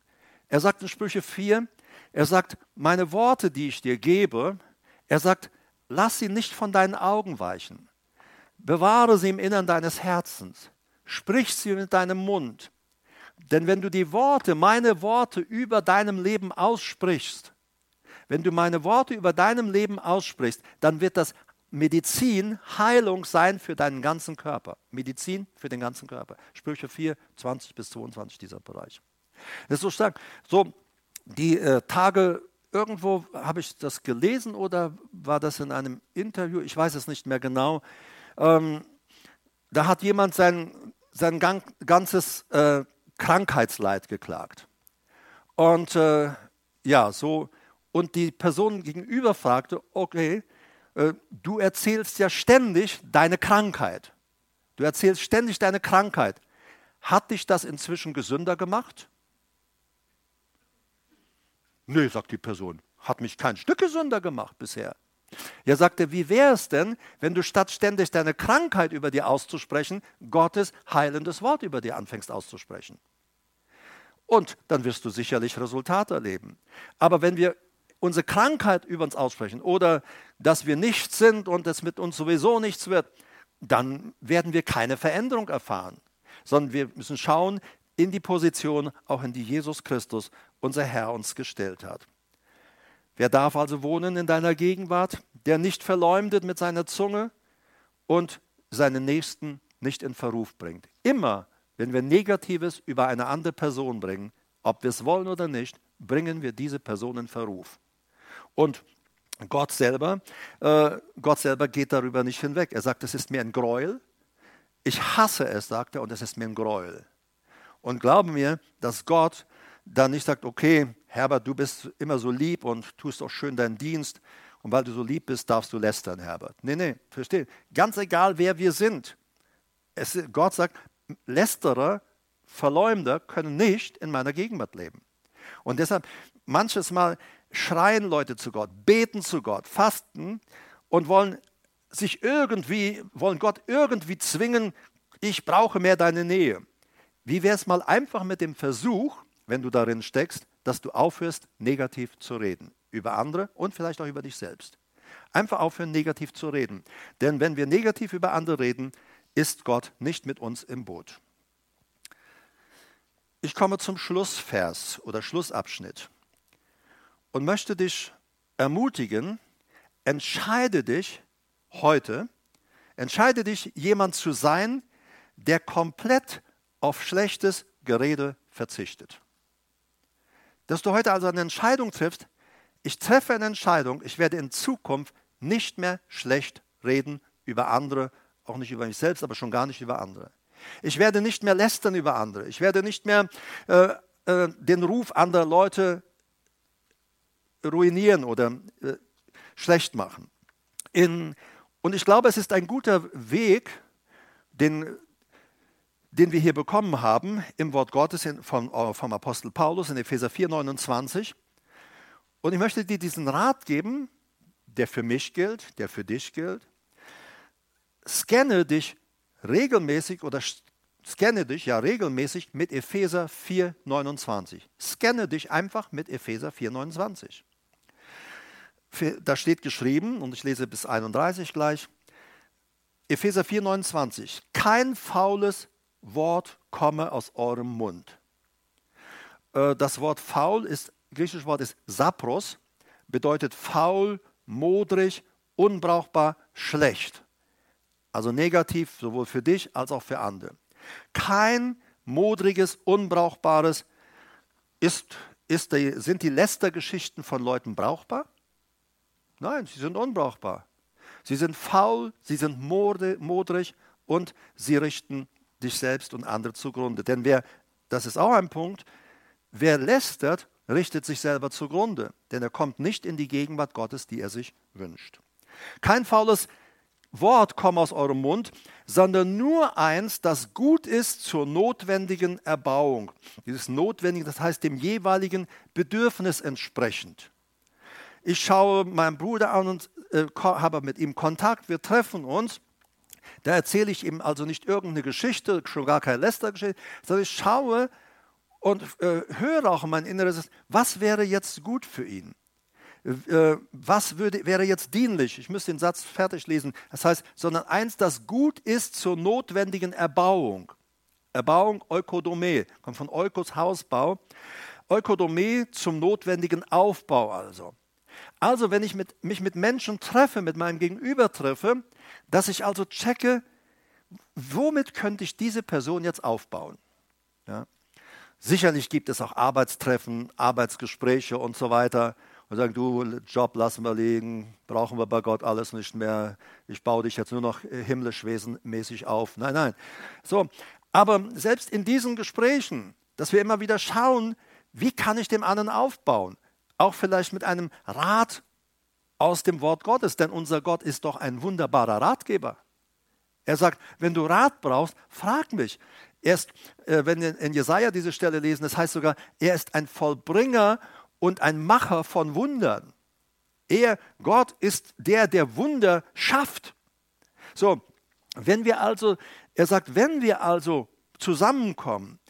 Er sagt in Sprüche 4, er sagt, meine Worte, die ich dir gebe, er sagt, lass sie nicht von deinen Augen weichen. Bewahre sie im Innern deines Herzens. Sprich sie mit deinem Mund. Denn wenn du die Worte, meine Worte über deinem Leben aussprichst, wenn du meine Worte über deinem Leben aussprichst, dann wird das Medizin, Heilung sein für deinen ganzen Körper. Medizin für den ganzen Körper. Sprüche 4, 20 bis 22, dieser Bereich. Das ist so stark. So, die äh, Tage, irgendwo habe ich das gelesen oder war das in einem Interview, ich weiß es nicht mehr genau. Ähm, da hat jemand sein, sein ganzes äh, Krankheitsleid geklagt. Und äh, ja, so, und die Person gegenüber fragte, okay, äh, du erzählst ja ständig deine Krankheit. Du erzählst ständig deine Krankheit. Hat dich das inzwischen gesünder gemacht? Nee, sagt die Person, hat mich kein Stück gesünder gemacht bisher. Ja, sagt er, wie wäre es denn, wenn du statt ständig deine Krankheit über dir auszusprechen, Gottes heilendes Wort über dir anfängst auszusprechen? Und dann wirst du sicherlich Resultate erleben. Aber wenn wir unsere Krankheit über uns aussprechen oder dass wir nichts sind und es mit uns sowieso nichts wird, dann werden wir keine Veränderung erfahren, sondern wir müssen schauen in die Position, auch in die Jesus Christus, unser Herr, uns gestellt hat. Wer darf also wohnen in deiner Gegenwart, der nicht verleumdet mit seiner Zunge und seinen Nächsten nicht in Verruf bringt? Immer, wenn wir Negatives über eine andere Person bringen, ob wir es wollen oder nicht, bringen wir diese Person in Verruf. Und Gott selber, äh, Gott selber geht darüber nicht hinweg. Er sagt, es ist mir ein Gräuel. Ich hasse es, sagt er, und es ist mir ein Gräuel. Und glauben mir, dass Gott dann nicht sagt, okay, Herbert, du bist immer so lieb und tust auch schön deinen Dienst. Und weil du so lieb bist, darfst du lästern, Herbert. Nee, nee, verstehe. Ganz egal, wer wir sind. Es, Gott sagt, Lästerer, Verleumder können nicht in meiner Gegenwart leben. Und deshalb, manches Mal schreien Leute zu Gott, beten zu Gott, fasten und wollen sich irgendwie, wollen Gott irgendwie zwingen, ich brauche mehr deine Nähe. Wie wäre es mal einfach mit dem Versuch, wenn du darin steckst, dass du aufhörst, negativ zu reden. Über andere und vielleicht auch über dich selbst. Einfach aufhören, negativ zu reden. Denn wenn wir negativ über andere reden, ist Gott nicht mit uns im Boot. Ich komme zum Schlussvers oder Schlussabschnitt und möchte dich ermutigen, entscheide dich heute, entscheide dich, jemand zu sein, der komplett auf schlechtes Gerede verzichtet. Dass du heute also eine Entscheidung triffst, ich treffe eine Entscheidung, ich werde in Zukunft nicht mehr schlecht reden über andere, auch nicht über mich selbst, aber schon gar nicht über andere. Ich werde nicht mehr lästern über andere. Ich werde nicht mehr äh, äh, den Ruf anderer Leute ruinieren oder äh, schlecht machen. In, und ich glaube, es ist ein guter Weg, den den wir hier bekommen haben im Wort Gottes vom, äh, vom Apostel Paulus in Epheser 4, 29. Und ich möchte dir diesen Rat geben, der für mich gilt, der für dich gilt. Scanne dich regelmäßig oder scanne dich ja regelmäßig mit Epheser 4, 29. Scanne dich einfach mit Epheser 4, 29. Da steht geschrieben, und ich lese bis 31 gleich, Epheser 4, 29. Kein faules Wort komme aus eurem Mund. Äh, das Wort faul ist, griechisches Wort ist sapros, bedeutet faul, modrig, unbrauchbar, schlecht. Also negativ sowohl für dich als auch für andere. Kein modriges, unbrauchbares. Ist, ist die, sind die Lästergeschichten von Leuten brauchbar? Nein, sie sind unbrauchbar. Sie sind faul, sie sind modrig und sie richten dich selbst und andere zugrunde. Denn wer, das ist auch ein Punkt, wer lästert, richtet sich selber zugrunde, denn er kommt nicht in die Gegenwart Gottes, die er sich wünscht. Kein faules Wort komme aus eurem Mund, sondern nur eins, das gut ist zur notwendigen Erbauung. Dieses Notwendige, das heißt dem jeweiligen Bedürfnis entsprechend. Ich schaue meinen Bruder an und äh, habe mit ihm Kontakt, wir treffen uns. Da erzähle ich ihm also nicht irgendeine Geschichte, schon gar keine Lästergeschichte, sondern ich schaue und äh, höre auch in mein Inneres, was wäre jetzt gut für ihn? Äh, was würde, wäre jetzt dienlich? Ich müsste den Satz fertig lesen. Das heißt, sondern eins, das gut ist zur notwendigen Erbauung. Erbauung, Eukodome, kommt von Eukos Hausbau. Eukodome zum notwendigen Aufbau also. Also, wenn ich mit, mich mit Menschen treffe, mit meinem Gegenüber treffe, dass ich also checke, womit könnte ich diese Person jetzt aufbauen? Ja. Sicherlich gibt es auch Arbeitstreffen, Arbeitsgespräche und so weiter und sagen, du, Job lassen wir liegen, brauchen wir bei Gott alles nicht mehr, ich baue dich jetzt nur noch himmlisch wesenmäßig auf. Nein, nein. So, aber selbst in diesen Gesprächen, dass wir immer wieder schauen, wie kann ich dem anderen aufbauen? Auch vielleicht mit einem Rat aus dem Wort Gottes, denn unser Gott ist doch ein wunderbarer Ratgeber. Er sagt, wenn du Rat brauchst, frag mich. Erst, äh, wenn wir in Jesaja diese Stelle lesen, das heißt sogar, er ist ein Vollbringer und ein Macher von Wundern. Er, Gott, ist der, der Wunder schafft. So, wenn wir also, er sagt, wenn wir also zusammenkommen,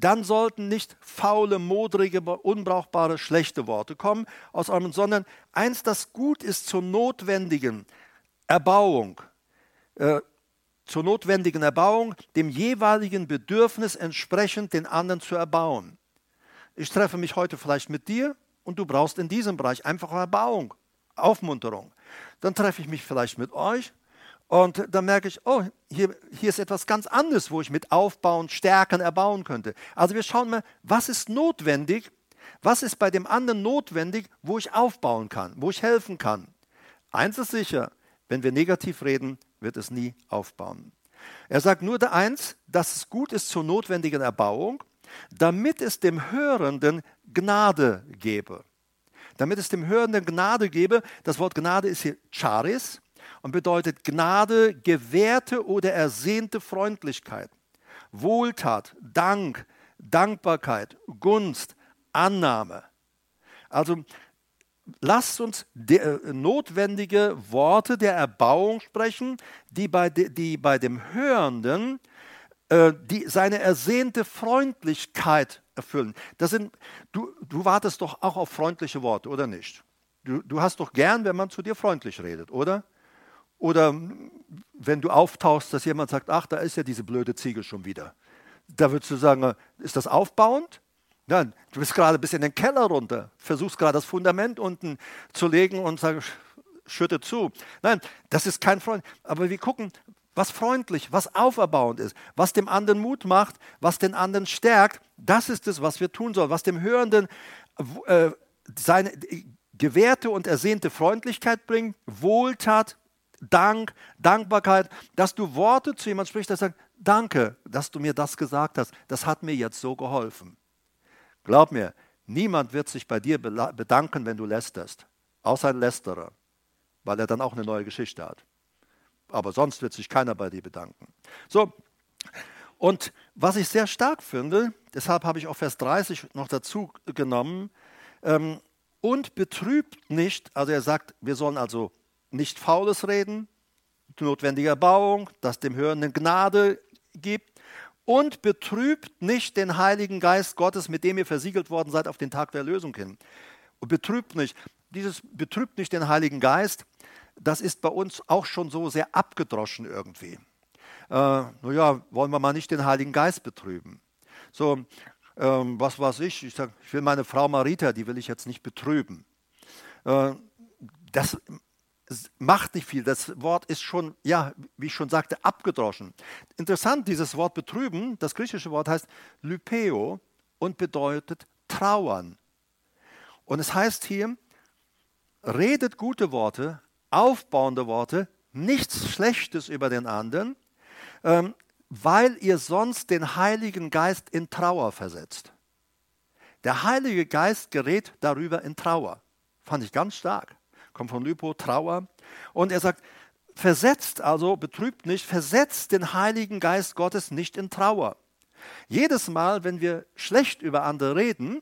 dann sollten nicht faule, modrige, unbrauchbare, schlechte Worte kommen aus eurem, sondern eins, das gut ist zur notwendigen Erbauung, äh, zur notwendigen Erbauung, dem jeweiligen Bedürfnis entsprechend den anderen zu erbauen. Ich treffe mich heute vielleicht mit dir und du brauchst in diesem Bereich einfach Erbauung, Aufmunterung. Dann treffe ich mich vielleicht mit euch und dann merke ich, oh, hier, hier ist etwas ganz anderes, wo ich mit aufbauen, stärken, erbauen könnte. Also wir schauen mal, was ist notwendig, was ist bei dem anderen notwendig, wo ich aufbauen kann, wo ich helfen kann. Eins ist sicher, wenn wir negativ reden, wird es nie aufbauen. Er sagt nur der eins, dass es gut ist zur notwendigen Erbauung damit es dem Hörenden Gnade gebe. Damit es dem Hörenden Gnade gebe, das Wort Gnade ist hier Charis und bedeutet Gnade, gewährte oder ersehnte Freundlichkeit, Wohltat, Dank, Dankbarkeit, Gunst, Annahme. Also lasst uns äh, notwendige Worte der Erbauung sprechen, die bei, de, die bei dem Hörenden äh, die seine ersehnte Freundlichkeit erfüllen. Das sind, du, du wartest doch auch auf freundliche Worte, oder nicht? Du, du hast doch gern, wenn man zu dir freundlich redet, oder? Oder wenn du auftauchst, dass jemand sagt, ach, da ist ja diese blöde Ziegel schon wieder. Da würdest du sagen, ist das aufbauend? Nein, du bist gerade bis in den Keller runter, versuchst gerade das Fundament unten zu legen und sagst, schütte zu. Nein, das ist kein Freund. Aber wir gucken, was freundlich, was auferbauend ist, was dem anderen Mut macht, was den anderen stärkt, das ist es, was wir tun sollen, was dem Hörenden äh, seine gewährte und ersehnte Freundlichkeit bringt, Wohltat, Dank, Dankbarkeit, dass du Worte zu jemandem sprichst, der sagt, danke, dass du mir das gesagt hast, das hat mir jetzt so geholfen. Glaub mir, niemand wird sich bei dir bedanken, wenn du lästerst, außer ein Lästerer, weil er dann auch eine neue Geschichte hat aber sonst wird sich keiner bei dir bedanken. So, und was ich sehr stark finde, deshalb habe ich auch Vers 30 noch dazu genommen, ähm, und betrübt nicht, also er sagt, wir sollen also nicht Faules reden, notwendige Erbauung, das dem Hörenden Gnade gibt, und betrübt nicht den Heiligen Geist Gottes, mit dem ihr versiegelt worden seid auf den Tag der Erlösung hin. Und betrübt nicht, dieses betrübt nicht den Heiligen Geist, das ist bei uns auch schon so sehr abgedroschen irgendwie. Äh, naja, wollen wir mal nicht den Heiligen Geist betrüben. So, ähm, was weiß ich, ich, sag, ich will meine Frau Marita, die will ich jetzt nicht betrüben. Äh, das macht nicht viel. Das Wort ist schon, ja, wie ich schon sagte, abgedroschen. Interessant, dieses Wort betrüben, das griechische Wort heißt lypeo und bedeutet trauern. Und es heißt hier, redet gute Worte, aufbauende Worte, nichts Schlechtes über den anderen, ähm, weil ihr sonst den Heiligen Geist in Trauer versetzt. Der Heilige Geist gerät darüber in Trauer. Fand ich ganz stark. Kommt von Lypo, Trauer. Und er sagt, versetzt also, betrübt nicht, versetzt den Heiligen Geist Gottes nicht in Trauer. Jedes Mal, wenn wir schlecht über andere reden,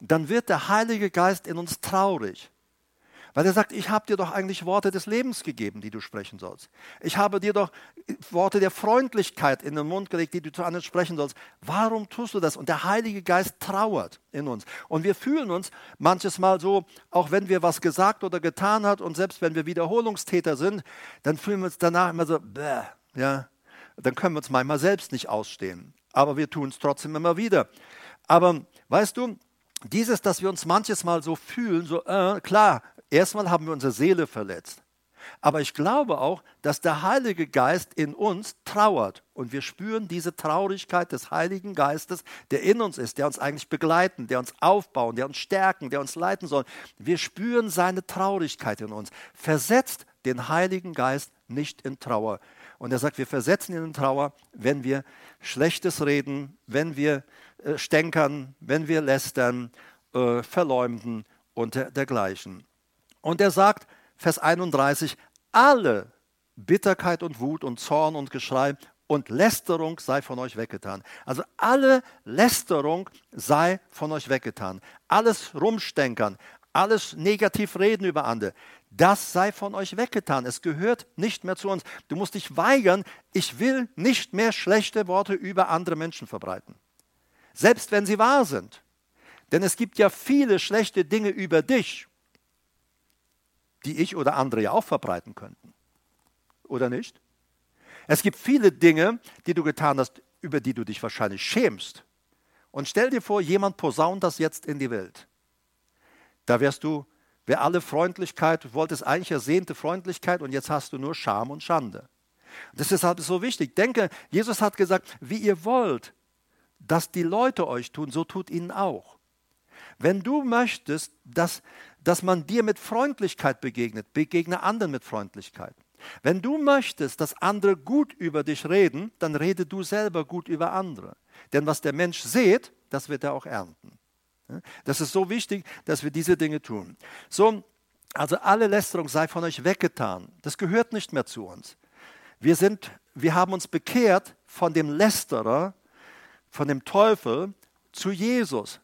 dann wird der Heilige Geist in uns traurig. Weil er sagt, ich habe dir doch eigentlich Worte des Lebens gegeben, die du sprechen sollst. Ich habe dir doch Worte der Freundlichkeit in den Mund gelegt, die du zu anderen sprechen sollst. Warum tust du das? Und der Heilige Geist trauert in uns. Und wir fühlen uns manches Mal so, auch wenn wir was gesagt oder getan hat und selbst wenn wir Wiederholungstäter sind, dann fühlen wir uns danach immer so, bäh, ja, dann können wir uns manchmal selbst nicht ausstehen. Aber wir tun es trotzdem immer wieder. Aber weißt du, dieses, dass wir uns manches Mal so fühlen, so, äh, klar, erstmal haben wir unsere Seele verletzt. Aber ich glaube auch, dass der Heilige Geist in uns trauert und wir spüren diese Traurigkeit des Heiligen Geistes, der in uns ist, der uns eigentlich begleiten, der uns aufbauen, der uns stärken, der uns leiten soll. Wir spüren seine Traurigkeit in uns. Versetzt den Heiligen Geist nicht in Trauer. Und er sagt, wir versetzen ihn in Trauer, wenn wir Schlechtes reden, wenn wir äh, stänkern, wenn wir lästern, äh, verleumden und dergleichen. Und er sagt, Vers 31, alle Bitterkeit und Wut und Zorn und Geschrei und Lästerung sei von euch weggetan. Also alle Lästerung sei von euch weggetan. Alles Rumstänkern, alles negativ reden über andere, das sei von euch weggetan. Es gehört nicht mehr zu uns. Du musst dich weigern, ich will nicht mehr schlechte Worte über andere Menschen verbreiten. Selbst wenn sie wahr sind. Denn es gibt ja viele schlechte Dinge über dich die ich oder andere ja auch verbreiten könnten. Oder nicht? Es gibt viele Dinge, die du getan hast, über die du dich wahrscheinlich schämst. Und stell dir vor, jemand posaunt das jetzt in die Welt. Da wärst du, wär alle Freundlichkeit, du wolltest eigentlich ersehnte Freundlichkeit und jetzt hast du nur Scham und Schande. Das ist halt so wichtig. Denke, Jesus hat gesagt, wie ihr wollt, dass die Leute euch tun, so tut ihnen auch. Wenn du möchtest, dass dass man dir mit Freundlichkeit begegnet. Begegne anderen mit Freundlichkeit. Wenn du möchtest, dass andere gut über dich reden, dann rede du selber gut über andere. Denn was der Mensch sieht, das wird er auch ernten. Das ist so wichtig, dass wir diese Dinge tun. So, also alle Lästerung sei von euch weggetan. Das gehört nicht mehr zu uns. Wir, sind, wir haben uns bekehrt von dem Lästerer, von dem Teufel zu Jesus,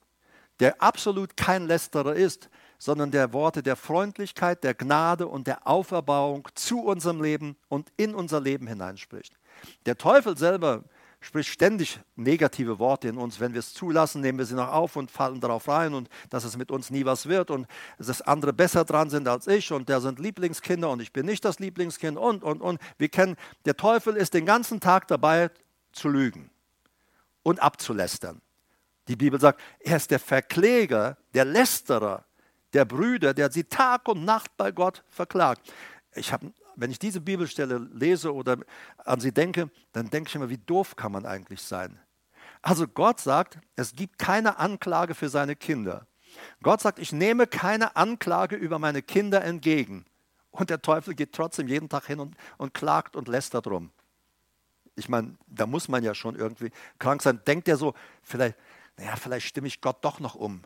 der absolut kein Lästerer ist, sondern der Worte der Freundlichkeit, der Gnade und der Auferbauung zu unserem Leben und in unser Leben hineinspricht. Der Teufel selber spricht ständig negative Worte in uns. Wenn wir es zulassen, nehmen wir sie noch auf und fallen darauf rein und dass es mit uns nie was wird und dass andere besser dran sind als ich und der sind Lieblingskinder und ich bin nicht das Lieblingskind und, und, und. Wir kennen, der Teufel ist den ganzen Tag dabei zu lügen und abzulästern. Die Bibel sagt, er ist der Verkläger, der Lästerer der Brüder, der sie Tag und Nacht bei Gott verklagt. Ich hab, wenn ich diese Bibelstelle lese oder an sie denke, dann denke ich immer, wie doof kann man eigentlich sein? Also Gott sagt, es gibt keine Anklage für seine Kinder. Gott sagt, ich nehme keine Anklage über meine Kinder entgegen. Und der Teufel geht trotzdem jeden Tag hin und, und klagt und lästert rum. Ich meine, da muss man ja schon irgendwie krank sein. Denkt er so, vielleicht, naja, vielleicht stimme ich Gott doch noch um.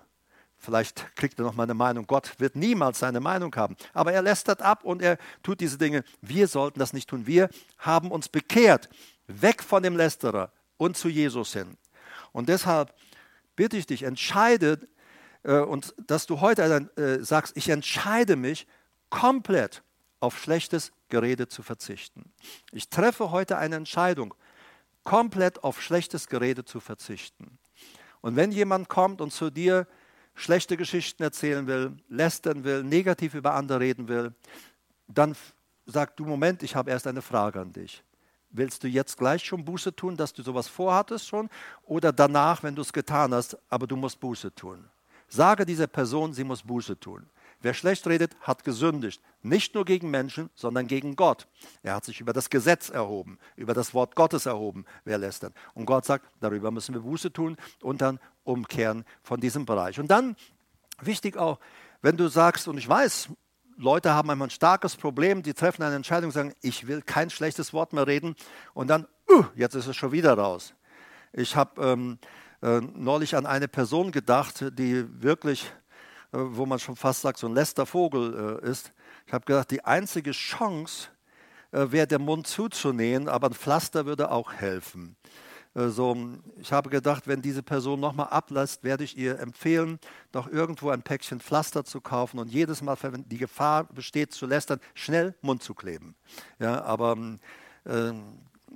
Vielleicht kriegt er noch mal eine Meinung. Gott wird niemals seine Meinung haben. Aber er lästert ab und er tut diese Dinge. Wir sollten das nicht tun. Wir haben uns bekehrt, weg von dem Lästerer und zu Jesus hin. Und deshalb bitte ich dich, entscheide, äh, und dass du heute äh, sagst, ich entscheide mich komplett auf schlechtes Gerede zu verzichten. Ich treffe heute eine Entscheidung, komplett auf schlechtes Gerede zu verzichten. Und wenn jemand kommt und zu dir schlechte Geschichten erzählen will, lästern will, negativ über andere reden will, dann sag du, Moment, ich habe erst eine Frage an dich. Willst du jetzt gleich schon Buße tun, dass du sowas vorhattest schon? Oder danach, wenn du es getan hast, aber du musst Buße tun? Sage dieser Person, sie muss Buße tun. Wer schlecht redet, hat gesündigt. Nicht nur gegen Menschen, sondern gegen Gott. Er hat sich über das Gesetz erhoben, über das Wort Gottes erhoben, wer lästert. Und Gott sagt, darüber müssen wir Buße tun und dann umkehren von diesem Bereich. Und dann, wichtig auch, wenn du sagst, und ich weiß, Leute haben einmal ein starkes Problem, die treffen eine Entscheidung, sagen, ich will kein schlechtes Wort mehr reden und dann, uh, jetzt ist es schon wieder raus. Ich habe ähm, äh, neulich an eine Person gedacht, die wirklich, wo man schon fast sagt, so ein letzter Vogel äh, ist. Ich habe gedacht, die einzige Chance äh, wäre, den Mund zuzunähen, aber ein Pflaster würde auch helfen. Äh, so, ich habe gedacht, wenn diese Person nochmal ablässt, werde ich ihr empfehlen, doch irgendwo ein Päckchen Pflaster zu kaufen und jedes Mal, wenn die Gefahr besteht zu lästern, schnell Mund zu kleben. Ja, aber äh,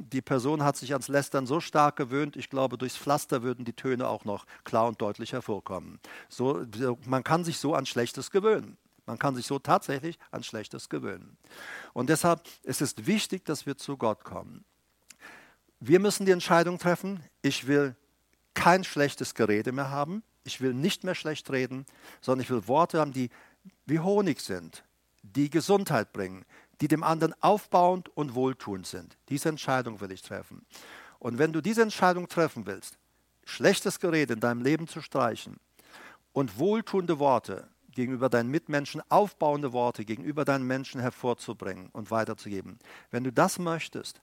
die Person hat sich ans Lästern so stark gewöhnt, ich glaube, durchs Pflaster würden die Töne auch noch klar und deutlich hervorkommen. So, man kann sich so an Schlechtes gewöhnen. Man kann sich so tatsächlich an Schlechtes gewöhnen. Und deshalb ist es wichtig, dass wir zu Gott kommen. Wir müssen die Entscheidung treffen, ich will kein schlechtes Gerede mehr haben, ich will nicht mehr schlecht reden, sondern ich will Worte haben, die wie Honig sind, die Gesundheit bringen, die dem anderen aufbauend und wohltuend sind. Diese Entscheidung will ich treffen. Und wenn du diese Entscheidung treffen willst, schlechtes Gerede in deinem Leben zu streichen und wohltuende Worte gegenüber deinen Mitmenschen, aufbauende Worte gegenüber deinen Menschen hervorzubringen und weiterzugeben, wenn du das möchtest,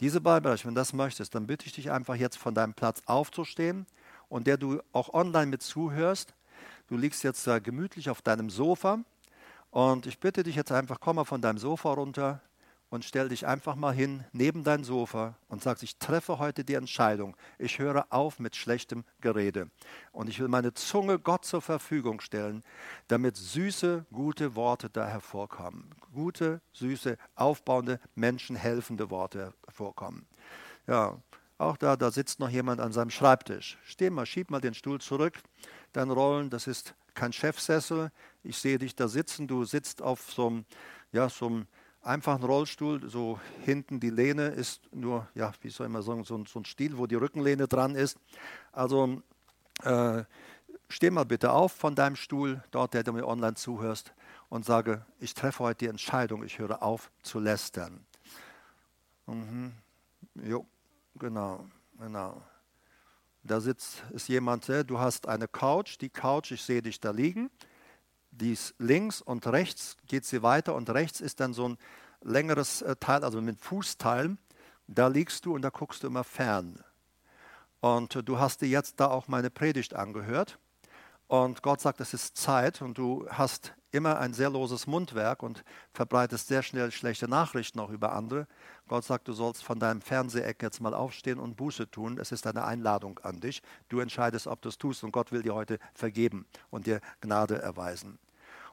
diese Beibereich, wenn du das möchtest, dann bitte ich dich einfach jetzt von deinem Platz aufzustehen und der du auch online mit zuhörst. Du liegst jetzt da gemütlich auf deinem Sofa und ich bitte dich jetzt einfach, komm mal von deinem Sofa runter und stell dich einfach mal hin neben dein Sofa und sagst, ich treffe heute die Entscheidung. Ich höre auf mit schlechtem Gerede. Und ich will meine Zunge Gott zur Verfügung stellen, damit süße, gute Worte da hervorkommen. Gute, süße, aufbauende, menschenhelfende Worte hervorkommen. Ja, auch da, da sitzt noch jemand an seinem Schreibtisch. Steh mal, schieb mal den Stuhl zurück. Dein Rollen, das ist kein Chefsessel. Ich sehe dich da sitzen. Du sitzt auf so einem, ja, so einem einfachen Rollstuhl, so hinten die Lehne ist nur, ja, wie soll man sagen, so, so ein Stiel, wo die Rückenlehne dran ist. Also äh, steh mal bitte auf von deinem Stuhl, dort, der du mir online zuhörst, und sage, ich treffe heute die Entscheidung, ich höre auf zu lästern. Mhm. Jo, genau, genau. Da sitzt ist jemand, du hast eine Couch, die Couch, ich sehe dich da liegen dies links und rechts geht sie weiter und rechts ist dann so ein längeres äh, Teil, also mit Fußteilen. Da liegst du und da guckst du immer fern. Und äh, du hast dir jetzt da auch meine Predigt angehört. Und Gott sagt, es ist Zeit und du hast immer ein sehr loses Mundwerk und verbreitest sehr schnell schlechte Nachrichten auch über andere. Gott sagt, du sollst von deinem Fernseheck jetzt mal aufstehen und Buße tun. Es ist eine Einladung an dich. Du entscheidest, ob du es tust und Gott will dir heute vergeben und dir Gnade erweisen.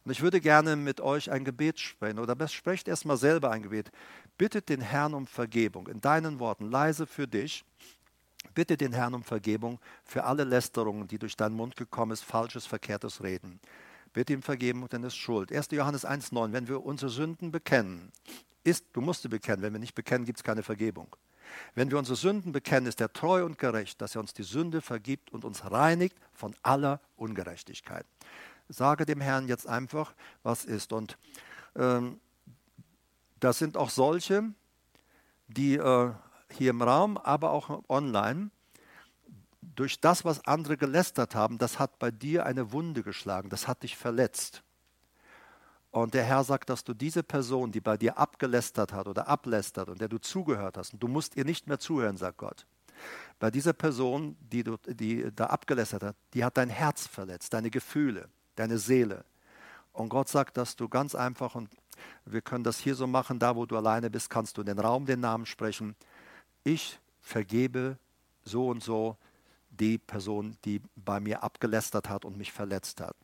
Und ich würde gerne mit euch ein Gebet sprechen oder sprecht erstmal selber ein Gebet. Bittet den Herrn um Vergebung. In deinen Worten, leise für dich. Bitte den Herrn um Vergebung für alle Lästerungen, die durch deinen Mund gekommen ist, falsches, verkehrtes Reden. Bitte ihm Vergebung, denn es ist Schuld. 1. Johannes 1,9, wenn wir unsere Sünden bekennen, ist, du musst sie bekennen, wenn wir nicht bekennen, gibt es keine Vergebung. Wenn wir unsere Sünden bekennen, ist er treu und gerecht, dass er uns die Sünde vergibt und uns reinigt von aller Ungerechtigkeit sage dem Herrn jetzt einfach, was ist. Und ähm, das sind auch solche, die äh, hier im Raum, aber auch online, durch das, was andere gelästert haben, das hat bei dir eine Wunde geschlagen, das hat dich verletzt. Und der Herr sagt, dass du diese Person, die bei dir abgelästert hat oder ablästert und der du zugehört hast, und du musst ihr nicht mehr zuhören, sagt Gott. Bei dieser Person, die, du, die da abgelästert hat, die hat dein Herz verletzt, deine Gefühle deine Seele. Und Gott sagt, dass du ganz einfach, und wir können das hier so machen, da wo du alleine bist, kannst du in den Raum den Namen sprechen. Ich vergebe so und so die Person, die bei mir abgelästert hat und mich verletzt hat.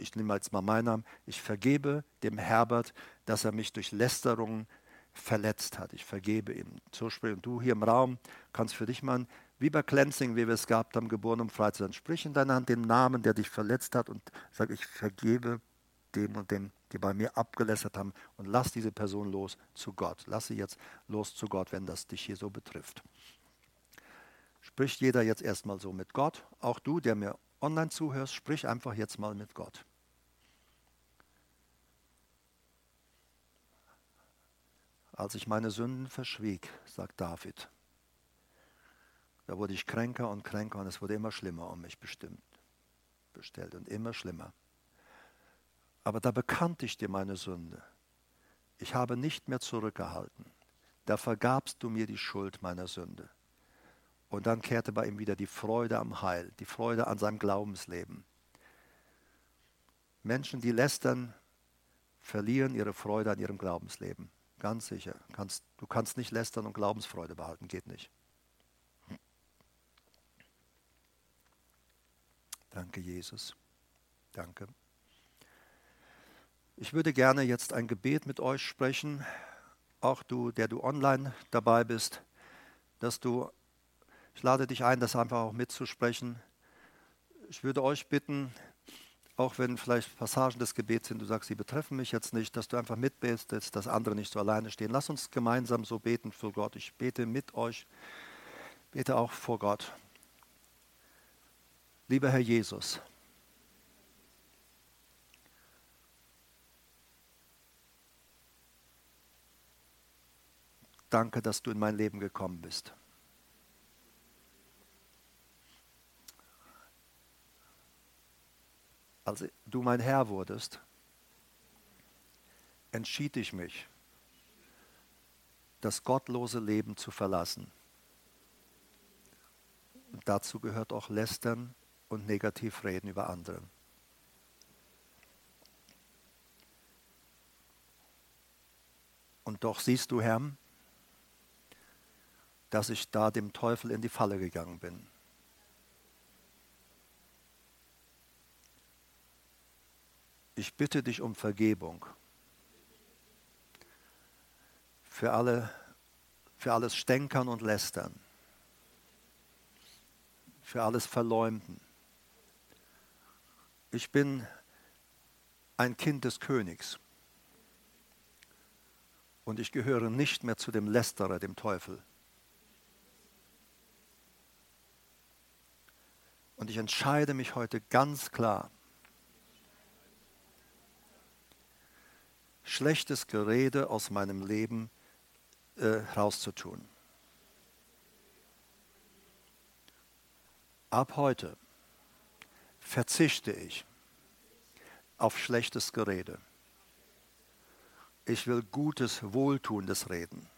Ich nehme jetzt mal meinen Namen. Ich vergebe dem Herbert, dass er mich durch Lästerungen verletzt hat. Ich vergebe ihm. So sprich, und du hier im Raum kannst für dich mal wie bei Cleansing, wie wir es gehabt haben, geboren um frei zu sein. Sprich in deiner Hand den Namen, der dich verletzt hat und sag, ich vergebe dem und dem, die bei mir abgelästert haben und lass diese Person los zu Gott. Lass sie jetzt los zu Gott, wenn das dich hier so betrifft. Spricht jeder jetzt erstmal so mit Gott. Auch du, der mir online zuhörst, sprich einfach jetzt mal mit Gott. Als ich meine Sünden verschwieg, sagt David, da wurde ich kränker und kränker und es wurde immer schlimmer um mich bestimmt, bestellt und immer schlimmer. Aber da bekannte ich dir meine Sünde. Ich habe nicht mehr zurückgehalten. Da vergabst du mir die Schuld meiner Sünde. Und dann kehrte bei ihm wieder die Freude am Heil, die Freude an seinem Glaubensleben. Menschen, die lästern, verlieren ihre Freude an ihrem Glaubensleben. Ganz sicher. du kannst nicht lästern und Glaubensfreude behalten, geht nicht. Danke, Jesus. Danke. Ich würde gerne jetzt ein Gebet mit euch sprechen, auch du, der du online dabei bist, dass du, ich lade dich ein, das einfach auch mitzusprechen. Ich würde euch bitten, auch wenn vielleicht Passagen des Gebets sind, du sagst, sie betreffen mich jetzt nicht, dass du einfach mitbetest, dass andere nicht so alleine stehen. Lass uns gemeinsam so beten für Gott. Ich bete mit euch, bete auch vor Gott. Lieber Herr Jesus, danke, dass du in mein Leben gekommen bist. Als du mein Herr wurdest, entschied ich mich, das gottlose Leben zu verlassen. Und dazu gehört auch Lästern und Negativreden über andere. Und doch siehst du, Herr, dass ich da dem Teufel in die Falle gegangen bin. Ich bitte dich um Vergebung für, alle, für alles Stänkern und Lästern, für alles Verleumden. Ich bin ein Kind des Königs und ich gehöre nicht mehr zu dem Lästerer, dem Teufel. Und ich entscheide mich heute ganz klar, schlechtes Gerede aus meinem Leben äh, rauszutun. Ab heute verzichte ich auf schlechtes Gerede. Ich will gutes, wohltuendes reden,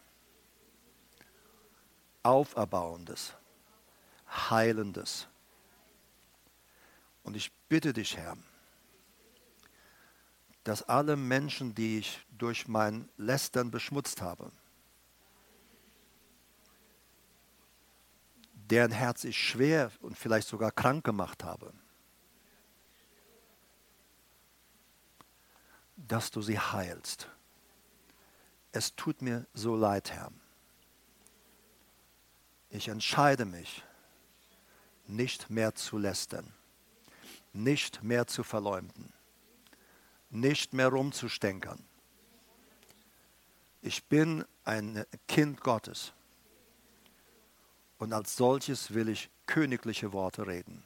auferbauendes, heilendes, und ich bitte dich, Herr, dass alle Menschen, die ich durch mein Lästern beschmutzt habe, deren Herz ich schwer und vielleicht sogar krank gemacht habe, dass du sie heilst. Es tut mir so leid, Herr. Ich entscheide mich, nicht mehr zu lästern nicht mehr zu verleumden, nicht mehr rumzustänkern. Ich bin ein Kind Gottes und als solches will ich königliche Worte reden.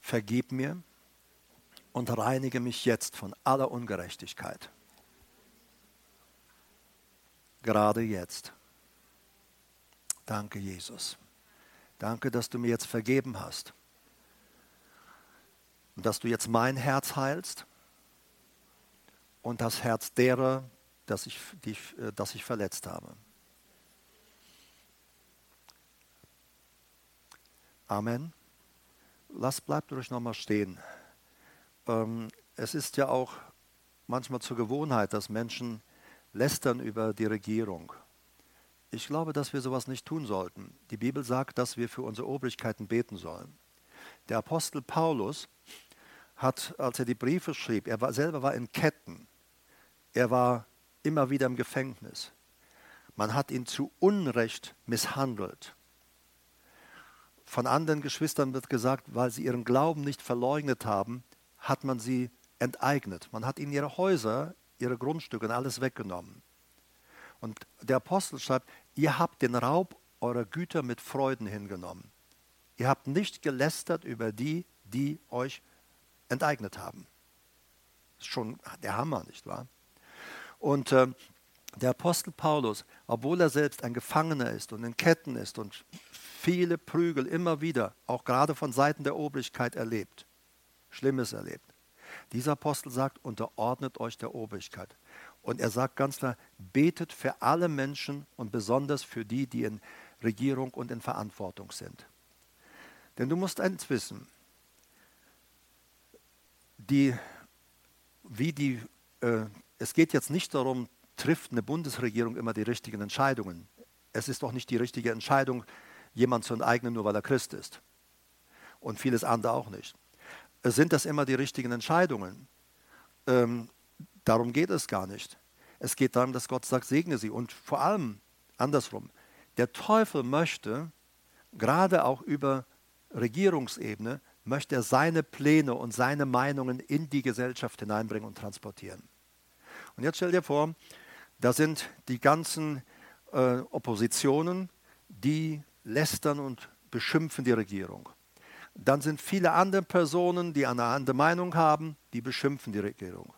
Vergib mir und reinige mich jetzt von aller Ungerechtigkeit. Gerade jetzt. Danke, Jesus. Danke, dass du mir jetzt vergeben hast. Und dass du jetzt mein Herz heilst und das Herz derer, das ich, die, äh, das ich verletzt habe. Amen. Lass, bleibt ruhig nochmal stehen. Ähm, es ist ja auch manchmal zur Gewohnheit, dass Menschen lästern über die Regierung. Ich glaube, dass wir sowas nicht tun sollten. Die Bibel sagt, dass wir für unsere Obrigkeiten beten sollen. Der Apostel Paulus hat, als er die Briefe schrieb, er war, selber war in Ketten. Er war immer wieder im Gefängnis. Man hat ihn zu Unrecht misshandelt. Von anderen Geschwistern wird gesagt, weil sie ihren Glauben nicht verleugnet haben, hat man sie enteignet. Man hat ihnen ihre Häuser, ihre Grundstücke und alles weggenommen. Und der Apostel schreibt, Ihr habt den Raub eurer Güter mit Freuden hingenommen. Ihr habt nicht gelästert über die, die euch enteignet haben. Ist schon der Hammer, nicht wahr? Und äh, der Apostel Paulus, obwohl er selbst ein Gefangener ist und in Ketten ist und viele Prügel immer wieder, auch gerade von Seiten der Obrigkeit erlebt, Schlimmes erlebt. Dieser Apostel sagt, unterordnet euch der Obrigkeit. Und er sagt ganz klar, betet für alle Menschen und besonders für die, die in Regierung und in Verantwortung sind. Denn du musst eins wissen, die, wie die, äh, es geht jetzt nicht darum, trifft eine Bundesregierung immer die richtigen Entscheidungen. Es ist doch nicht die richtige Entscheidung, jemand zu enteignen, nur weil er Christ ist. Und vieles andere auch nicht. Sind das immer die richtigen Entscheidungen? Ähm, darum geht es gar nicht. Es geht darum, dass Gott sagt, segne sie. Und vor allem andersrum. Der Teufel möchte, gerade auch über Regierungsebene, möchte er seine Pläne und seine Meinungen in die Gesellschaft hineinbringen und transportieren. Und jetzt stell dir vor, da sind die ganzen äh, Oppositionen, die lästern und beschimpfen die Regierung. Dann sind viele andere Personen, die eine andere Meinung haben, die beschimpfen die Regierung.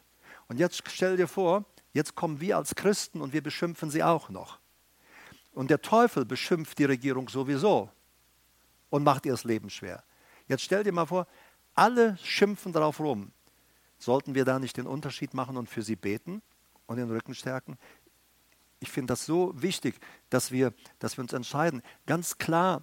Und jetzt stell dir vor, jetzt kommen wir als Christen und wir beschimpfen sie auch noch. Und der Teufel beschimpft die Regierung sowieso und macht ihr das Leben schwer. Jetzt stell dir mal vor, alle schimpfen darauf rum. Sollten wir da nicht den Unterschied machen und für sie beten? und den Rücken stärken. Ich finde das so wichtig, dass wir, dass wir uns entscheiden. Ganz klar,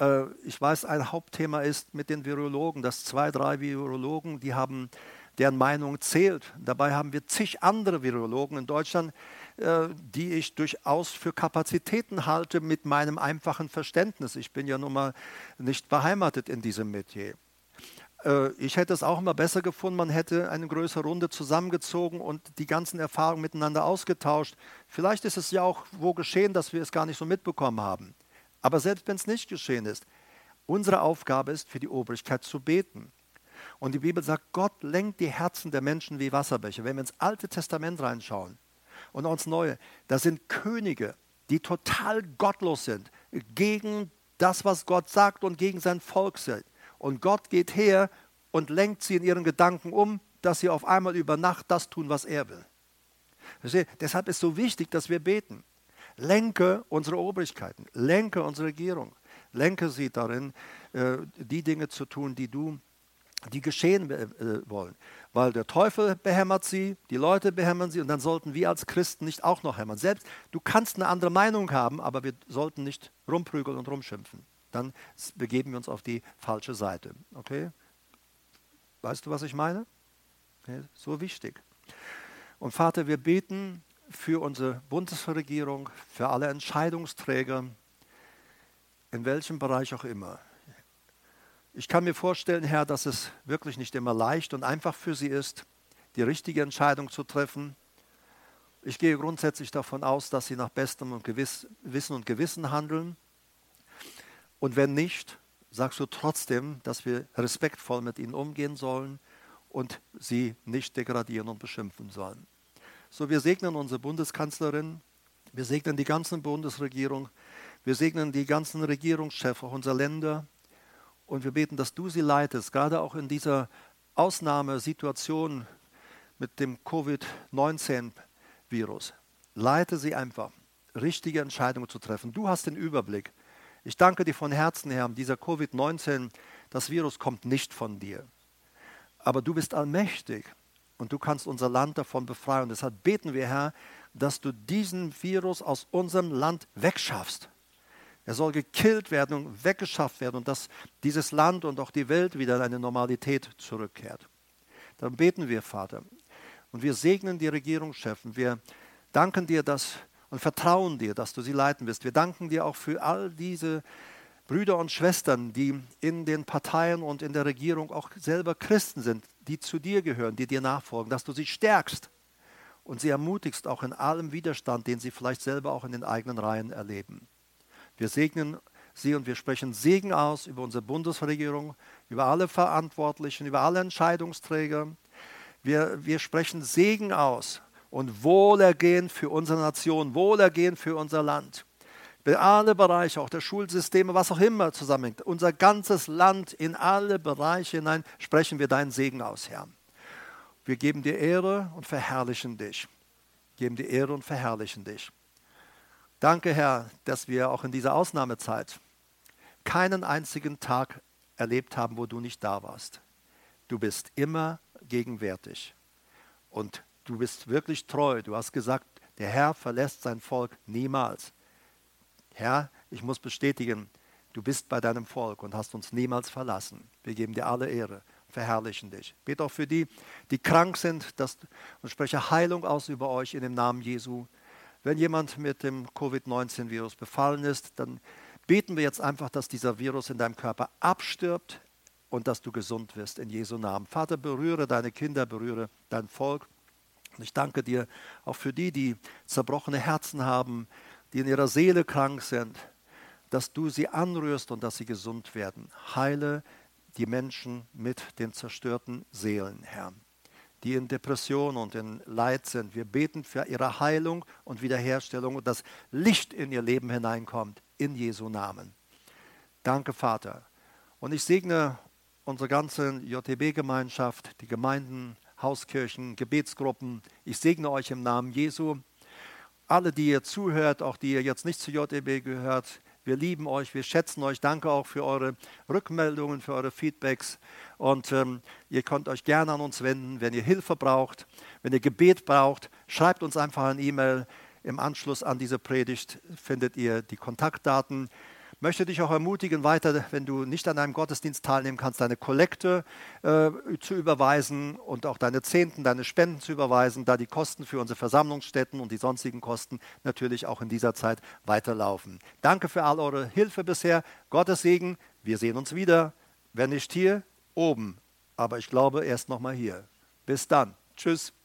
äh, ich weiß, ein Hauptthema ist mit den Virologen, dass zwei, drei Virologen, die haben, deren Meinung zählt. Dabei haben wir zig andere Virologen in Deutschland, äh, die ich durchaus für Kapazitäten halte mit meinem einfachen Verständnis. Ich bin ja nun mal nicht beheimatet in diesem Metier. Äh, ich hätte es auch immer besser gefunden, man hätte eine größere Runde zusammengezogen und die ganzen Erfahrungen miteinander ausgetauscht. Vielleicht ist es ja auch wo geschehen, dass wir es gar nicht so mitbekommen haben. Aber selbst wenn es nicht geschehen ist, unsere Aufgabe ist, für die Obrigkeit zu beten. Und die Bibel sagt, Gott lenkt die Herzen der Menschen wie Wasserbecher. Wenn wir ins Alte Testament reinschauen und ins Neue, da sind Könige, die total gottlos sind, gegen das, was Gott sagt und gegen sein Volk sind. Und Gott geht her und lenkt sie in ihren Gedanken um, dass sie auf einmal über Nacht das tun, was er will. Deshalb ist so wichtig, dass wir beten. Lenke unsere Obrigkeiten, lenke unsere Regierung, lenke sie darin, äh, die Dinge zu tun, die du, die geschehen äh, wollen. Weil der Teufel behämmert sie, die Leute behämmern sie und dann sollten wir als Christen nicht auch noch hämmern. Selbst du kannst eine andere Meinung haben, aber wir sollten nicht rumprügeln und rumschimpfen dann begeben wir uns auf die falsche Seite. Okay? Weißt du, was ich meine? Okay, so wichtig. Und Vater, wir beten für unsere Bundesregierung, für alle Entscheidungsträger, in welchem Bereich auch immer. Ich kann mir vorstellen, Herr, dass es wirklich nicht immer leicht und einfach für sie ist, die richtige Entscheidung zu treffen. Ich gehe grundsätzlich davon aus, dass sie nach bestem und Gewiss, Wissen und Gewissen handeln. Und wenn nicht, sagst du trotzdem, dass wir respektvoll mit ihnen umgehen sollen und sie nicht degradieren und beschimpfen sollen. So, wir segnen unsere Bundeskanzlerin, wir segnen die ganze Bundesregierung, wir segnen die ganzen Regierungschefs unserer Länder und wir beten, dass du sie leitest, gerade auch in dieser Ausnahmesituation mit dem Covid-19-Virus. Leite sie einfach, richtige Entscheidungen zu treffen. Du hast den Überblick. Ich danke dir von Herzen, Herr, dieser Covid-19, das Virus kommt nicht von dir. Aber du bist allmächtig und du kannst unser Land davon befreien. Deshalb beten wir, Herr, dass du diesen Virus aus unserem Land wegschaffst. Er soll gekillt werden und weggeschafft werden und dass dieses Land und auch die Welt wieder in eine Normalität zurückkehrt. Dann beten wir, Vater. Und wir segnen die Regierungschefen. Wir danken dir, dass und vertrauen dir, dass du sie leiten wirst. Wir danken dir auch für all diese Brüder und Schwestern, die in den Parteien und in der Regierung auch selber Christen sind, die zu dir gehören, die dir nachfolgen, dass du sie stärkst und sie ermutigst auch in allem Widerstand, den sie vielleicht selber auch in den eigenen Reihen erleben. Wir segnen sie und wir sprechen Segen aus über unsere Bundesregierung, über alle Verantwortlichen, über alle Entscheidungsträger. Wir, wir sprechen Segen aus und Wohlergehen für unsere Nation, Wohlergehen für unser Land. Alle Bereiche, auch der Schulsysteme, was auch immer zusammenhängt, unser ganzes Land in alle Bereiche hinein, sprechen wir deinen Segen aus, Herr. Wir geben dir Ehre und verherrlichen dich. geben dir Ehre und verherrlichen dich. Danke, Herr, dass wir auch in dieser Ausnahmezeit keinen einzigen Tag erlebt haben, wo du nicht da warst. Du bist immer gegenwärtig und du bist wirklich treu. Du hast gesagt, der Herr verlässt sein Volk niemals. Herr, ich muss bestätigen, du bist bei deinem Volk und hast uns niemals verlassen. Wir geben dir alle Ehre, verherrlichen dich. Bete auch für die, die krank sind dass, und spreche Heilung aus über euch in dem Namen Jesu. Wenn jemand mit dem Covid-19-Virus befallen ist, dann beten wir jetzt einfach, dass dieser Virus in deinem Körper abstirbt und dass du gesund wirst in Jesu Namen. Vater, berühre deine Kinder, berühre dein Volk. Und ich danke dir auch für die, die zerbrochene Herzen haben, die in ihrer Seele krank sind, dass du sie anrührst und dass sie gesund werden. Heile die Menschen mit den zerstörten Seelen, Herr die in Depression und in Leid sind. Wir beten für ihre Heilung und Wiederherstellung und dass Licht in ihr Leben hineinkommt, in Jesu Namen. Danke, Vater. Und ich segne unsere ganze JTB-Gemeinschaft, die Gemeinden, Hauskirchen, Gebetsgruppen. Ich segne euch im Namen Jesu. Alle, die ihr zuhört, auch die ihr jetzt nicht zu JTB gehört, wir lieben euch, wir schätzen euch. Danke auch für eure Rückmeldungen, für eure Feedbacks. Und ähm, ihr könnt euch gerne an uns wenden, wenn ihr Hilfe braucht, wenn ihr Gebet braucht. Schreibt uns einfach eine E-Mail. Im Anschluss an diese Predigt findet ihr die Kontaktdaten möchte dich auch ermutigen, weiter, wenn du nicht an einem Gottesdienst teilnehmen kannst, deine Kollekte äh, zu überweisen und auch deine Zehnten, deine Spenden zu überweisen, da die Kosten für unsere Versammlungsstätten und die sonstigen Kosten natürlich auch in dieser Zeit weiterlaufen. Danke für all eure Hilfe bisher. Gottes Segen. Wir sehen uns wieder. Wenn nicht hier, oben. Aber ich glaube erst nochmal hier. Bis dann. Tschüss.